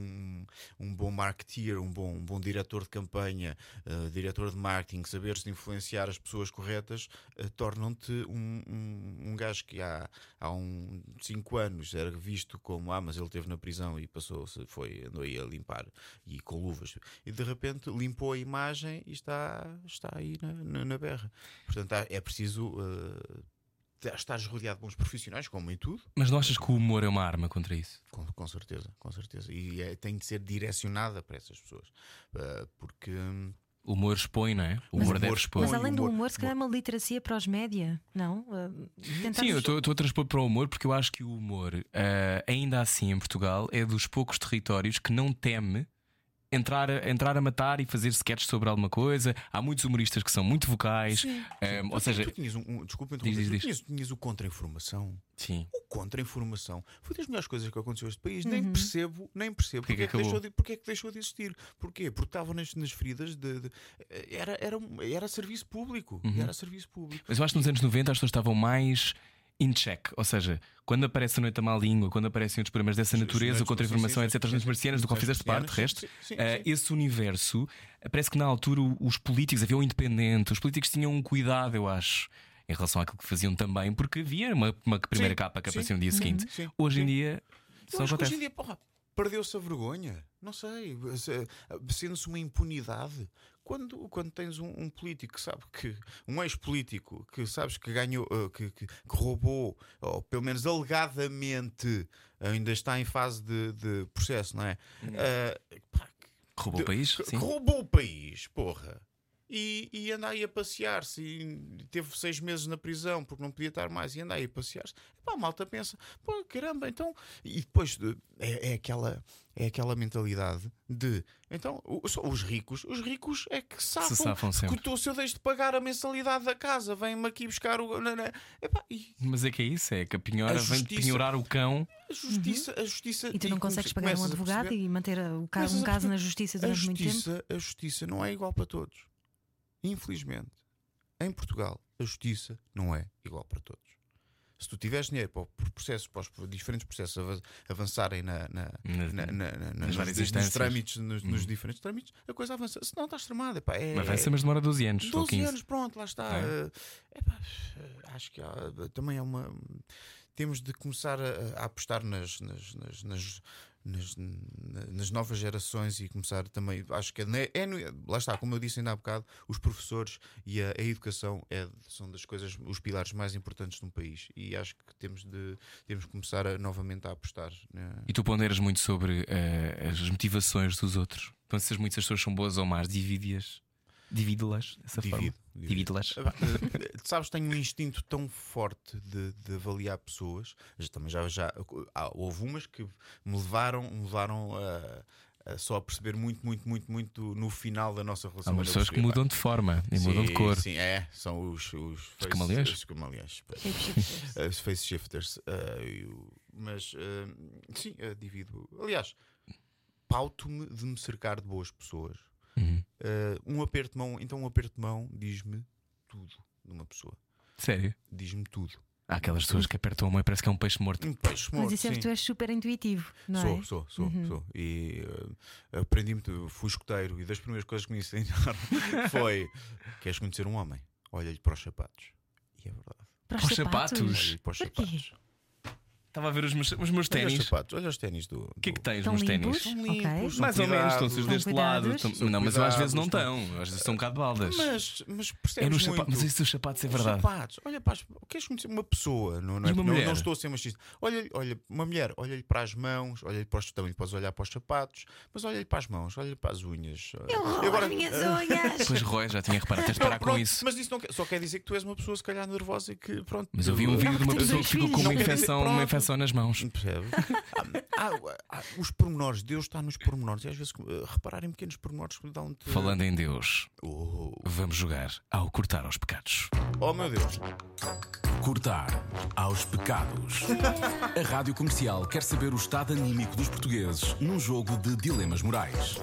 um bom marketeer, um bom, um bom diretor de campanha, eh, diretor de marketing, saberes influenciar as pessoas corretas, eh, tornam-te um, um, um gajo que há, há um 5 anos era visto como ah, mas ele esteve na prisão e passou, foi, andou aí a limpar e com luvas, e de repente limpou a imagem e está, está aí na, na, na berra. Portanto, é preciso eh, estás rodeado de bons profissionais, como em tudo. Mas não achas que o humor é uma arma contra isso? Com, com certeza, com certeza. E é, tem de ser direcionada para essas pessoas. Uh, porque. hum, O humor expõe, não é? O humor humor deve expor. Mas além do humor- humor, se calhar é uma literacia para os média, não? Uh, tentarmos- Sim, eu estou estou a transpor para o humor porque eu acho que o humor, eh, ainda assim em Portugal, é dos poucos territórios que não teme entrar a, entrar a matar e fazer sketches sobre alguma coisa. Há muitos humoristas que são muito vocais. eh, ou tu- seja, tu tinhas um, um- desculpa, Diz, diz, tinhas, tinhas o contra-informação. sim. O contra-informação foi das melhores coisas que aconteceu a este país. Nem percebo, nem percebo porque, que é que deixou acabou? de, porque é que deixou de existir. Porquê? Porque estavam nas, nas feridas de. de- era, era, um- era serviço público. Uhum. Era serviço público. Mas eu acho que nos anos 90 as pessoas estavam mais in check. Ou seja, quando aparece a Noite da Má Língua, quando aparecem outros programas dessa Sim, natureza, sim, o contra-informação, sim, sim, etc., as sim, Noites sim, marcianas, do qual sim, fizeste sim, parte, de sim, resto, sim, sim, sim. esse universo, parece que na altura os políticos, havia um independente, os políticos tinham um cuidado, eu acho. Em relação àquilo que faziam também, porque havia uma, uma primeira Sim, capa que sim, aparecia no dia seguinte. sim, Hoje em sim. dia, só que hoje acontece. em dia, porra, perdeu-se a vergonha. Não sei. se- Sendo-se uma impunidade. Quando, quando tens um, um político que sabe que. Um ex-político que sabes que ganhou. uh, que, que- que roubou, ou pelo menos alegadamente ainda está em fase de, de processo, não é? Uh, pá, Roubou o país? Sim. roubou o país, porra. E, e anda aí a passear-se e teve seis meses na prisão porque não podia estar mais e anda aí a passear-se. Pá, a malta pensa, pô, caramba, então. E depois de- é, é aquela, é aquela mentalidade de então o- só os ricos, os ricos é que safam. safam sempre. Porque tu, se eu deixo de pagar a mensalidade da casa, vem-me aqui buscar o. na- Epá, e Mas é que é isso, é que a penhora A vem justiça- penhorar o cão. a justiça, a justiça. E tu não come- consegues pagar um advogado perceber- e manter o ca- Começas um caso na justiça durante muito tempo? justiça, a justiça não é igual para todos. Infelizmente, em Portugal, a justiça não é igual para todos. Se tu tiveres dinheiro para os processos, para os diferentes processos ava- avançarem na, na, na, na, nos, nos instâncias. trâmites, nos, nos diferentes trâmites, a coisa avança. Se não, estás tramada. Epá, é, Avança, mas demora 12 anos ou 12 15. anos, pronto, lá está. É. Eh, epá, acho que há- também é uma. Temos de começar a, a apostar nas, nas, nas, nas, nas- na- nas novas gerações e começar também. Acho que é, é no- lá está, como eu disse ainda há bocado, os professores e a, a educação é, são das coisas, os pilares mais importantes de um país. E acho que temos de, temos de começar a, novamente a apostar. né? E tu ponderas muito sobre eh, as motivações dos outros. Pensas muito se as pessoas são boas ou más, divide-as. Divide-las dessa forma. Divido, divido. Ah, eh, sabes, tenho um instinto tão forte de, de avaliar pessoas. Já- Também já, já há- houve umas que me levaram, me levaram a, só a perceber muito, muito, muito, muito no final da nossa Há relação. umas Onde eu pessoas que mudam de forma e pá, mudam de sim, cor. Sim, é, são os, os, face- camaleões? Os camaleões. os face shifters. uh, e o- mas uh, sim, uh, divido. Aliás, pauto-me de me cercar de boas pessoas. Uhum. Uh, um aperto de mão, então um aperto de mão diz-me tudo de uma pessoa. Sério? Diz-me tudo. Há aquelas pessoas que apertam a mão e parece que é um peixe morto. Um peixe morto. Mas isso é tu és super intuitivo, não Sou, é? sou, sou, Uhum. sou. E uh, aprendi muito, fui escoteiro e das primeiras coisas que me ensinaram [LAUGHS] foi: queres conhecer um homem? Olha-lhe para os sapatos. E é verdade. Para Para os sapatos? Olha-lhe para os Porquê? sapatos. Estava a ver os meus, os meus Olha os ténis. sapatos, olha os ténis do. O que é que do- tens nos ténis? limpos? São Ok. limpos, são Mais ou menos, estão cuidados. deste lado. Estão- Não, mas eu às vezes não estão. Às vezes são um bocado baldas. Mas, mas É percebes nos muito. sapatos. Mas isso dos sapatos é Os verdade. sapatos. Olha, para as, queres conhecer uma pessoa? Não, não, é- uma não- mulher? não estou a ser machista. Olha, olha uma mulher, olha-lhe para as mãos, olha-lhe para os também podes olhar para os sapatos, mas olha-lhe para as mãos, olha-lhe para as unhas. Eu roubo agora- as minhas unhas! [LAUGHS] Depois Roy, já tinha reparado. Tens de parar com isso. Mas isso não quer- só quer dizer que tu és uma pessoa, se calhar, nervosa e que pronto. Mas eu vi um vídeo de uma pessoa que ficou com uma infecção, infecção nas mãos. Há- há- há- os pormenores, Deus está nos pormenores. E às vezes uh, reparar em pequenos pormenores que dão te Falando em Deus, Oh, vamos jogar ao cortar aos pecados. oh meu Deus. Cortar aos pecados. A Rádio Comercial quer saber o estado anímico dos portugueses num jogo de dilemas morais.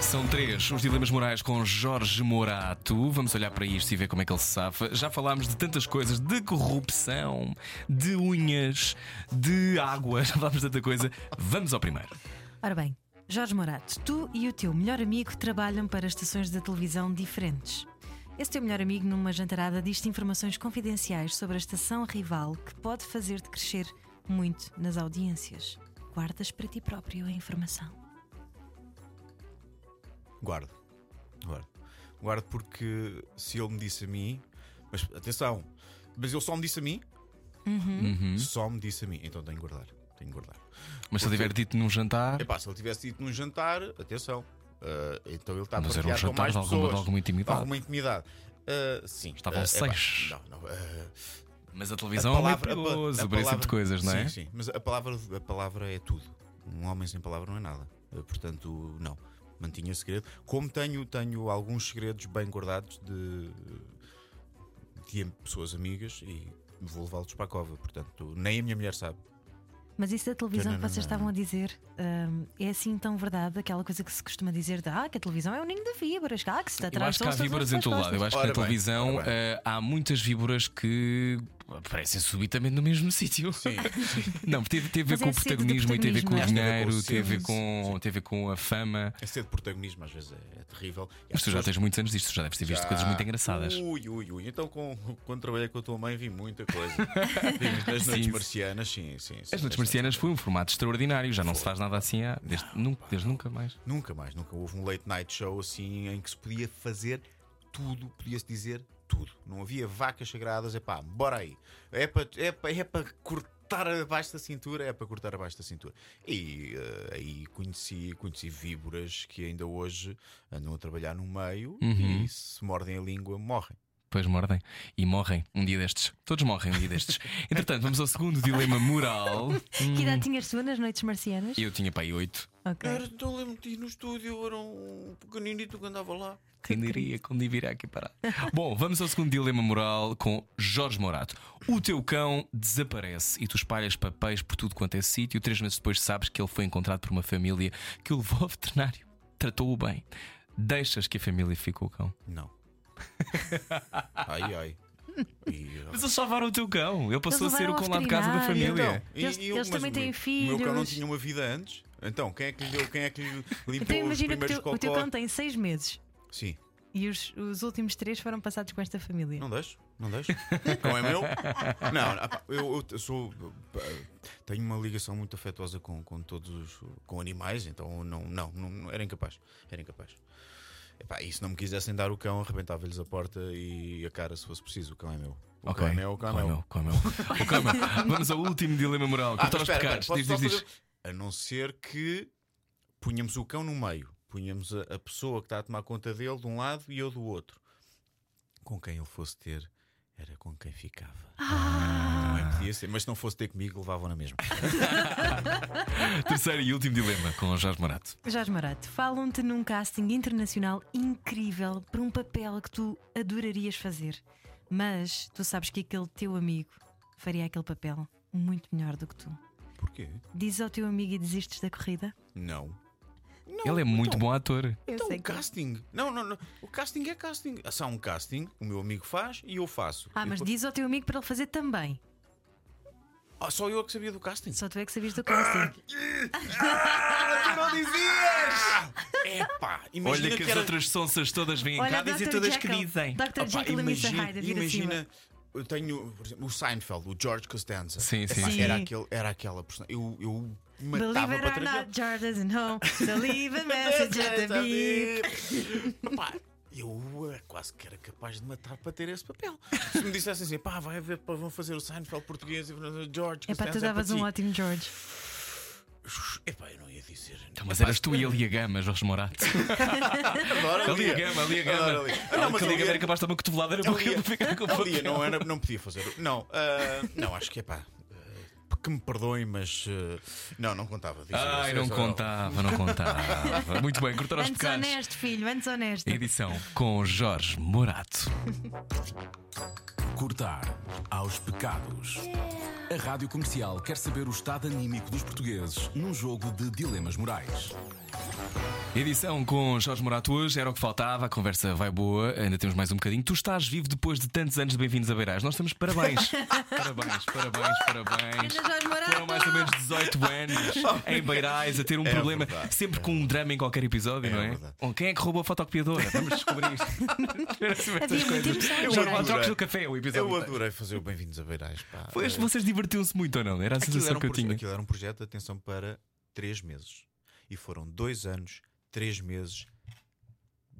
São três os dilemas morais com Jorge Morato. Vamos olhar para isto e ver como é que ele se safa. Já falámos de tantas coisas, de corrupção, de unhas, de água, [LAUGHS] já falámos de tanta coisa. Vamos ao primeiro. Ora bem, Jorge Morato, tu e o teu melhor amigo trabalham para estações de televisão diferentes. Esse teu melhor amigo, numa jantarada, diz-te informações confidenciais sobre a estação rival que pode fazer-te crescer muito nas audiências. Guardas para ti próprio a informação. Guardo. Guardo. Guardo porque se ele me disse a mim, mas atenção, Mas ele só me disse a mim. Uhum. Só me disse a mim. Então tenho que guardar. Tenho que guardar. Mas se ele tiver dito num jantar. Epá, se ele tivesse dito num jantar, atenção. Uh, então ele está a Mas era um partilhar com mais de alguma- pessoas. de alguma intimidade. Alguma intimidade. Uh, sim. Estavam epá, seis. Não, não. Mas a a televisão é palavra- a pa- perigoso a para esse tipo de palavra- coisas, não é? Sim, sim. Mas a palavra, a palavra é tudo. Um homem sem palavra não é nada. Portanto, não. Mantinha segredo. Como tenho, tenho alguns segredos bem guardados de, de pessoas amigas e vou levá-los para a cova. Portanto, nem a minha mulher sabe. Mas isso da televisão Não, que vocês não. estavam a dizer hum, é assim tão verdade? Aquela coisa que se costuma dizer de ah, que a televisão é o ninho de víboras, ah, que se está Eu atrás acho que há víboras em todo lado. Eu acho que Ora na bem, televisão eh, há muitas víboras que aparecem subitamente no mesmo [LAUGHS] sítio. Sim. Não, teve, teve a ver Mas com é o do protagonismo e teve a ver com o protagonismo, não é? dinheiro, a ver com teve a ver com, teve a com a fama. Esse de protagonismo às vezes é, é terrível. E Mas as tu já tens muitos anos disto, tu já deves ter visto Já- coisas muito engraçadas. Ui, ui, ui. Então, com- quando trabalhei com a tua mãe, vi muita coisa. [LAUGHS] vi muitas noites Sim. marcianas, sim, sim. sim As Noites Marcianas foi um formato extraordinário, já não se faz nada assim há, desde, nunca, desde nunca mais. Nunca mais, nunca houve um late night show assim em que se podia fazer tudo, podia-se dizer tudo. Não havia vacas sagradas, é pá, bora aí. É para é pa, é pa cortar abaixo da cintura, é para cortar abaixo da cintura. E eh, aí conheci, conheci víboras que ainda hoje andam a trabalhar no meio Uhum. e se mordem a língua, morrem. Depois mordem e morrem um dia destes. Todos morrem um dia destes. [LAUGHS] Entretanto, vamos ao segundo dilema moral. [LAUGHS] Que idade tinhas tu nas noites marcianas? Eu tinha pai oito. Ok. Era, então lembro-te no estúdio, era um pequeninito que andava lá. Quem diria, quando diria aqui parar. [LAUGHS] Bom, vamos ao segundo dilema moral com Jorge Morato. O teu cão desaparece e tu espalhas papéis por tudo quanto é sítio. Três meses depois sabes que ele foi encontrado por uma família que o levou ao veterinário. Tratou-o bem. Deixas que a família fique com o cão. Não. [LAUGHS] ai, ai. [LAUGHS] Mas eles salvaram o teu cão. Ele passou a ser o cão lá de casa da família. E- Eles- e eles também o têm meu- O meu cão não filhos. tinha uma vida antes. Então, quem é que lhe deu? Quem é que lhe limpou Então os imagina que o primeiros teu, o teu cão tem seis meses Sim, e os, os últimos três foram passados com esta família. não deixo, não deixo. Não é meu? [LAUGHS] Não, eu, eu sou. Tenho uma ligação muito afetuosa com, com todos os com animais, então não, não, não, não- era incapaz. Era incapaz. Epá, e se não me quisessem dar o cão, arrebentava-lhes a porta e a cara se fosse preciso. O cão é meu. O Ok. cão é meu, o cão é é meu. meu? Qual é meu? O cão é meu. [LAUGHS] Vamos ao último dilema moral. Ah, mas os espera, pecados. espera, Diz, diz, diz. A não ser que punhamos o cão no meio, punhamos a, a pessoa que está a tomar conta dele de um lado e eu do outro. Com quem ele fosse ter, era com quem ficava. Também podia ser, mas se não fosse ter comigo, levavam na mesma. [LAUGHS] Terceiro e último dilema com o Jorge Morato. Jorge Morato, falam-te num casting internacional incrível para um papel que tu adorarias fazer, mas tu sabes que aquele teu amigo faria aquele papel muito melhor do que tu. Porquê? Dizes ao teu amigo e desistes da corrida? Não. Não, Ele é muito então, bom ator. Então, o casting. Não, não, não. O casting é casting. Há um casting, o meu amigo faz e eu faço. Ah, E mas depois- diz ao teu amigo para ele fazer também. Ah, só eu é que sabia do casting. Só tu é que sabias do casting. Tu não dizias! Epá, imagina Olha que, as era... outras sonsas todas vêm Olha, cá dizer Dr. todas Jekyll. que dizem. Dr. Opa, Jekyll e Mr. imagina, Hyde imagina acima. eu tenho, por exemplo, o Seinfeld, o George Costanza. Sim, sim, Epá, sim. Era, aquele, era aquela personagem. Eu, eu matava Believe it para or not, George doesn't know. [LAUGHS] So leave a message at the beep. Eu quase que era capaz de matar para ter esse papel. Se me dissessem assim, pá, vai ver, pá, vão fazer o Seinfeld português e George É para Costanza. tu davas é um para ti. ótimo George. Epá, eu não ia dizer. Então, mas eras tu e a Lia Gama, Jorge Morato. [LAUGHS] Adoro A Lia Gama, a Lia Gama. Adoro a Lia. Ah, Não, mas a a Gama Lia- era capaz de uma cotovelada era Ali, ficar com o ali papel. não, era, não podia fazer. Não, ah, não, acho que é pá. Que me perdoem, mas ah, não, não contava. Ai, não contava, não contava. [LAUGHS] Muito bem, cortar Antes pecados. honesto, filho, antes honesto. Edição com Jorge Morato. [LAUGHS] Cortar aos pecados. A Rádio Comercial quer saber o estado anímico dos portugueses num jogo de dilemas morais. Edição com Jorge Morato hoje, era o que faltava, a conversa vai boa, ainda temos mais um bocadinho. Tu estás vivo depois de tantos anos de Bem-vindos a Beirais. Nós estamos [LAUGHS] parabéns. parabéns, parabéns, parabéns. Foram mais ou menos 18 anos [LAUGHS] em Beirais a ter um É problema, verdade, sempre é com um drama em qualquer episódio, É não é? verdade. Quem é que roubou a fotocopiadora? Vamos descobrir isto. [LAUGHS] Havia muita emoção, no café o episódio. Eu inteiro. adorei fazer o Bem-vindos a Beirais. Pá. Foi, Eh, vocês divertiam-se muito ou não? Era a aquilo, sensação era um que eu tinha. aquilo era um projeto de atenção para três meses. E foram dois anos, três meses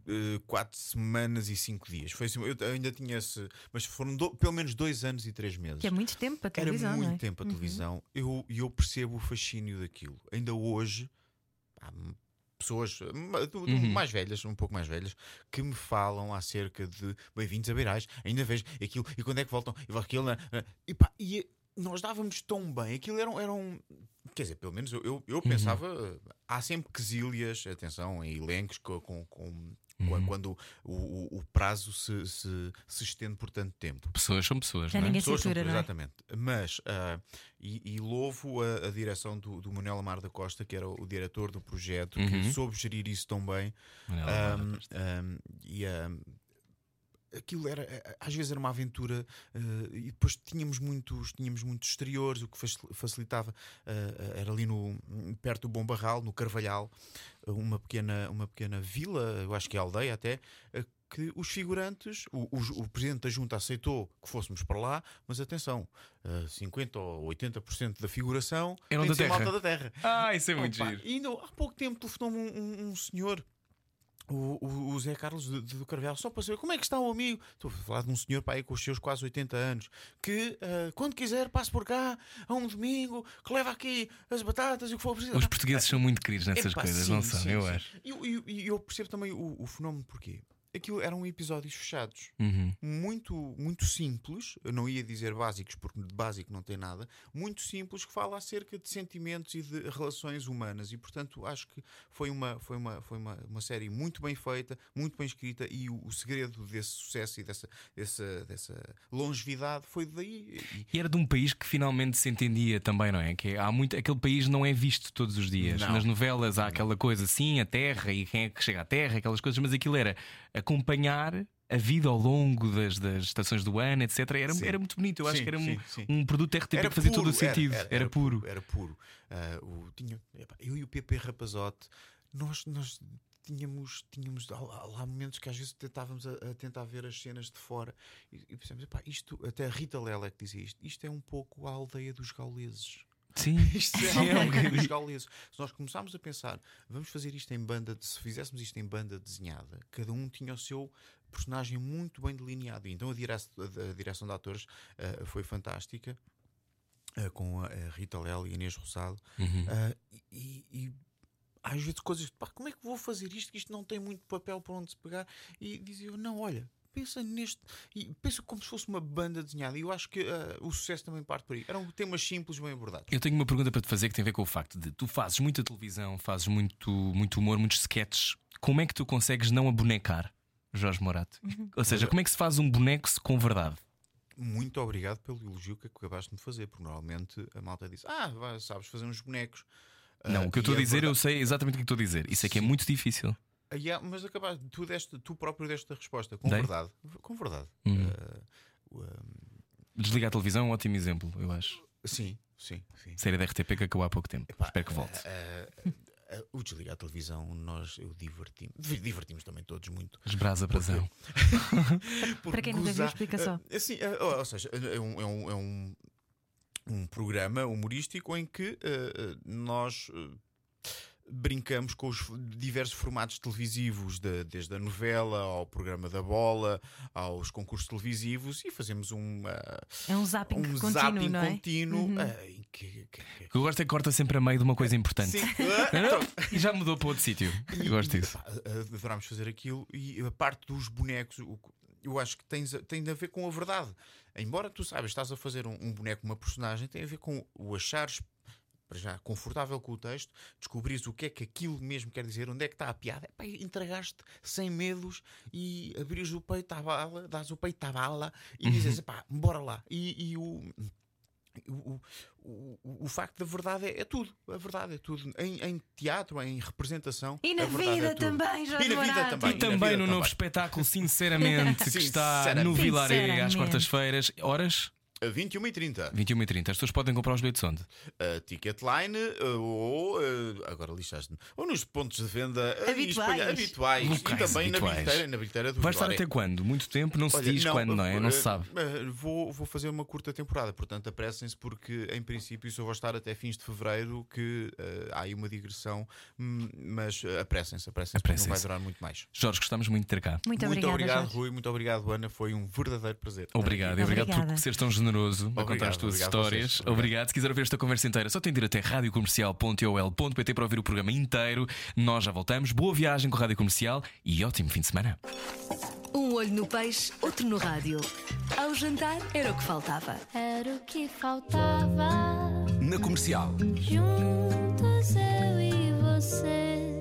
eh, quatro semanas e cinco dias. Foi assim, eu ainda tinha esse. Mas foram do- pelo menos dois anos e três meses. Que é muito tempo para a Era televisão, muito não é? tempo a televisão. Eu, e eu percebo o fascínio daquilo. Ainda hoje, m- pessoas eh, do- do- Uhum. mais velhas, um pouco mais velhas, que me falam acerca de bem-vindos a Beirais. Ainda vejo aquilo. E quando é que voltam? E aquilo. né, né. E, pá, e nós dávamos tão bem. Aquilo era, era um. Quer dizer, pelo menos eu, eu, eu pensava. eh, Há sempre quesílias, atenção, em elencos com. com, com- Uhum. Quando o, o- o prazo se, se, se estende por tanto tempo. Pessoas são pessoas, Já não é? ninguém Pessoas são- satura, não é? Exatamente. Mas, ah, e, e louvo a, a direção do, do Manuel Amar da Costa, que era o diretor do projeto, Uhum. que soube gerir isso tão bem. Manela Ahm, Amar da Costa. Aquilo era, eh, às vezes era uma aventura, eh, e depois tínhamos muitos, tínhamos muitos exteriores, o que facil- facilitava eh, era ali no, perto do Bom Barral, no Carvalhal, uma pequena, uma pequena vila, eu acho que é aldeia até. eh, Que os figurantes, o, o- o presidente da junta aceitou que fôssemos para lá, mas atenção, eh, 50% ou 80% da figuração tem da terra. malta da terra. Ah, isso é muito Opa, giro. E ainda há pouco tempo telefonou-me um, um- um senhor. O, o- o Zé Carlos do Carvalhal, só para saber como é que está o amigo. Estou a falar de um senhor pai com os seus quase 80 anos que ah, quando quiser passe por cá a um domingo, que leva aqui as batatas e o que for preciso. Os portugueses são muito queridos nessas Epá, coisas, sim, não são? sim, eu sim. acho. E eu, eu- eu percebo também o, o fenómeno porquê. Aquilo eram episódios fechados Uhum. muito, muito simples, eu não ia dizer básicos porque de básico não tem nada, muito simples que fala acerca de sentimentos e de relações humanas e portanto acho que foi uma, foi uma, foi uma, uma série muito bem feita, muito bem escrita e o, o segredo desse sucesso e dessa, dessa, dessa longevidade foi daí. E- era de um país que finalmente se entendia também, não é? Que há muito, aquele país não é visto todos os dias. Não. Nas novelas há aquela coisa assim, a terra e quem é que chega à terra, aquelas coisas, mas aquilo era acompanhar a vida ao longo das, das estações do ano, etc. Era, Sim. era muito bonito. Eu acho Sim, que era um, sim, sim. um produto RTP Era que fazia todo o puro, era- sentido. Era, puro. Era puro. Ah, o, tinha, eu e o PP Rapazote, nós, nós tínhamos, tínhamos lá momentos que às vezes tentávamos a, a tentar ver as cenas de fora e, e pensamos, epá, isto, até a Rita Lela é que dizia isto, isto é um pouco a aldeia dos gauleses. Sim, [LAUGHS] Isto é é um bocadinho. Se nós começámos a pensar, vamos fazer isto em banda, de- se fizéssemos isto em banda desenhada, cada um tinha o seu personagem muito bem delineado. E Então a direção, a direção de atores ah, foi fantástica. ah, com a, a Rita Lela e Inês Roçado Uhum. Ah, e, e às vezes coisas pá, como é que vou fazer isto? Que isto não tem muito papel para onde se pegar. E dizia eu, não, olha, pensa neste. E pensa como se fosse uma banda desenhada. E eu acho que ah, o sucesso também parte por aí. Eram temas simples, bem abordados. Eu tenho uma pergunta para te fazer que tem a ver com o facto de tu fazes muita televisão, fazes muito, muito humor, muitos sketches. Como é que tu consegues não abonecar Jorge Morato? Ou seja, como é que se faz um boneco com verdade? Muito obrigado pelo elogio que acabaste de fazer, porque normalmente a malta diz: Ah, sabes fazer uns bonecos. Não, Ah, o que eu estou a é dizer, eu verdade. sei exatamente o que estou a dizer. Isso é que é muito difícil. Ah, yeah, mas acabaste, tu, deste, tu próprio deste a resposta, com Dei? verdade. Com verdade. Hum. Ah, ah, Desligar a televisão é um ótimo exemplo, eu acho. sim, sim, sim. Série da RTP que acabou há pouco tempo. Epá, Espero que volte. ah, ah, o desligar a televisão, nós eu divertimos. Divertimos também todos muito. Esbrasa brasão. [LAUGHS] Para quem nunca viu, explica só. assim, ou, seja, é um, é um, é um, um programa humorístico em que ah, nós. Ah, Brincamos com os diversos formatos televisivos, de- desde a novela ao programa da bola, aos concursos televisivos, e fazemos um, ah, É um zapping um contínuo, zapping não é? contínuo ah, em que- que- que- O que eu gosto é que corta sempre a meio de uma coisa importante. Sim. [LAUGHS] Então, E já mudou para outro sítio. Eu gosto disso. adorámos fazer aquilo e a parte dos bonecos, o eu acho que tens, tem a ver com a verdade. Embora tu saibas, estás a fazer um, um boneco, uma personagem, tem a ver com o achares para já confortável com o texto, descobrires o que é que aquilo mesmo quer dizer, onde é que está a piada, Epá, entregaste sem medos e abrires o peito à bala, dás o peito à bala e dizes, pá, bora lá. E, e o. O, o, o, facto da verdade é, é tudo. A verdade é tudo. Em, em teatro, em representação. E na vida é também, Jorge E na vida também. E na também no novo também. espetáculo, sinceramente, [LAUGHS] que está no. Vilaré às quartas-feiras. Horas? A 21 e 30. 21 e 30. As pessoas podem comprar os bilhetes onde? A Ticketline uh, ou. uh, agora lixaste-me. Ou nos pontos de venda uh, Habituais. espalha- habituais. Locais e também habituais. na bilheteira, na bilheteira do Vai estar até quando? Muito tempo? Não se Olha, diz quando, não é? Não se uh, sabe. uh, Vou, vou fazer uma curta temporada, portanto apressem-se, porque em princípio só vou estar até fins de fevereiro. Que uh, há aí uma digressão, hum, mas uh, apressem-se, apressem-se, porque não vai durar muito mais. Jorge, gostamos muito de ter cá. Muito, muito obrigada, obrigado, Jorge. Rui, muito obrigado, Ana. Foi um verdadeiro prazer. Obrigado, e obrigado por seres tão generoso a contar as tuas histórias. vocês. Obrigado. Obrigado. Se quiser ouvir esta conversa inteira, só tem de ir até radiocomercial.ol.pt para ouvir o programa inteiro. Nós já voltamos. Boa viagem com a Rádio Comercial e ótimo fim de semana. Um olho no peixe, outro no rádio. Ao jantar era o que faltava. Era o que faltava. Na comercial. Juntos eu e você.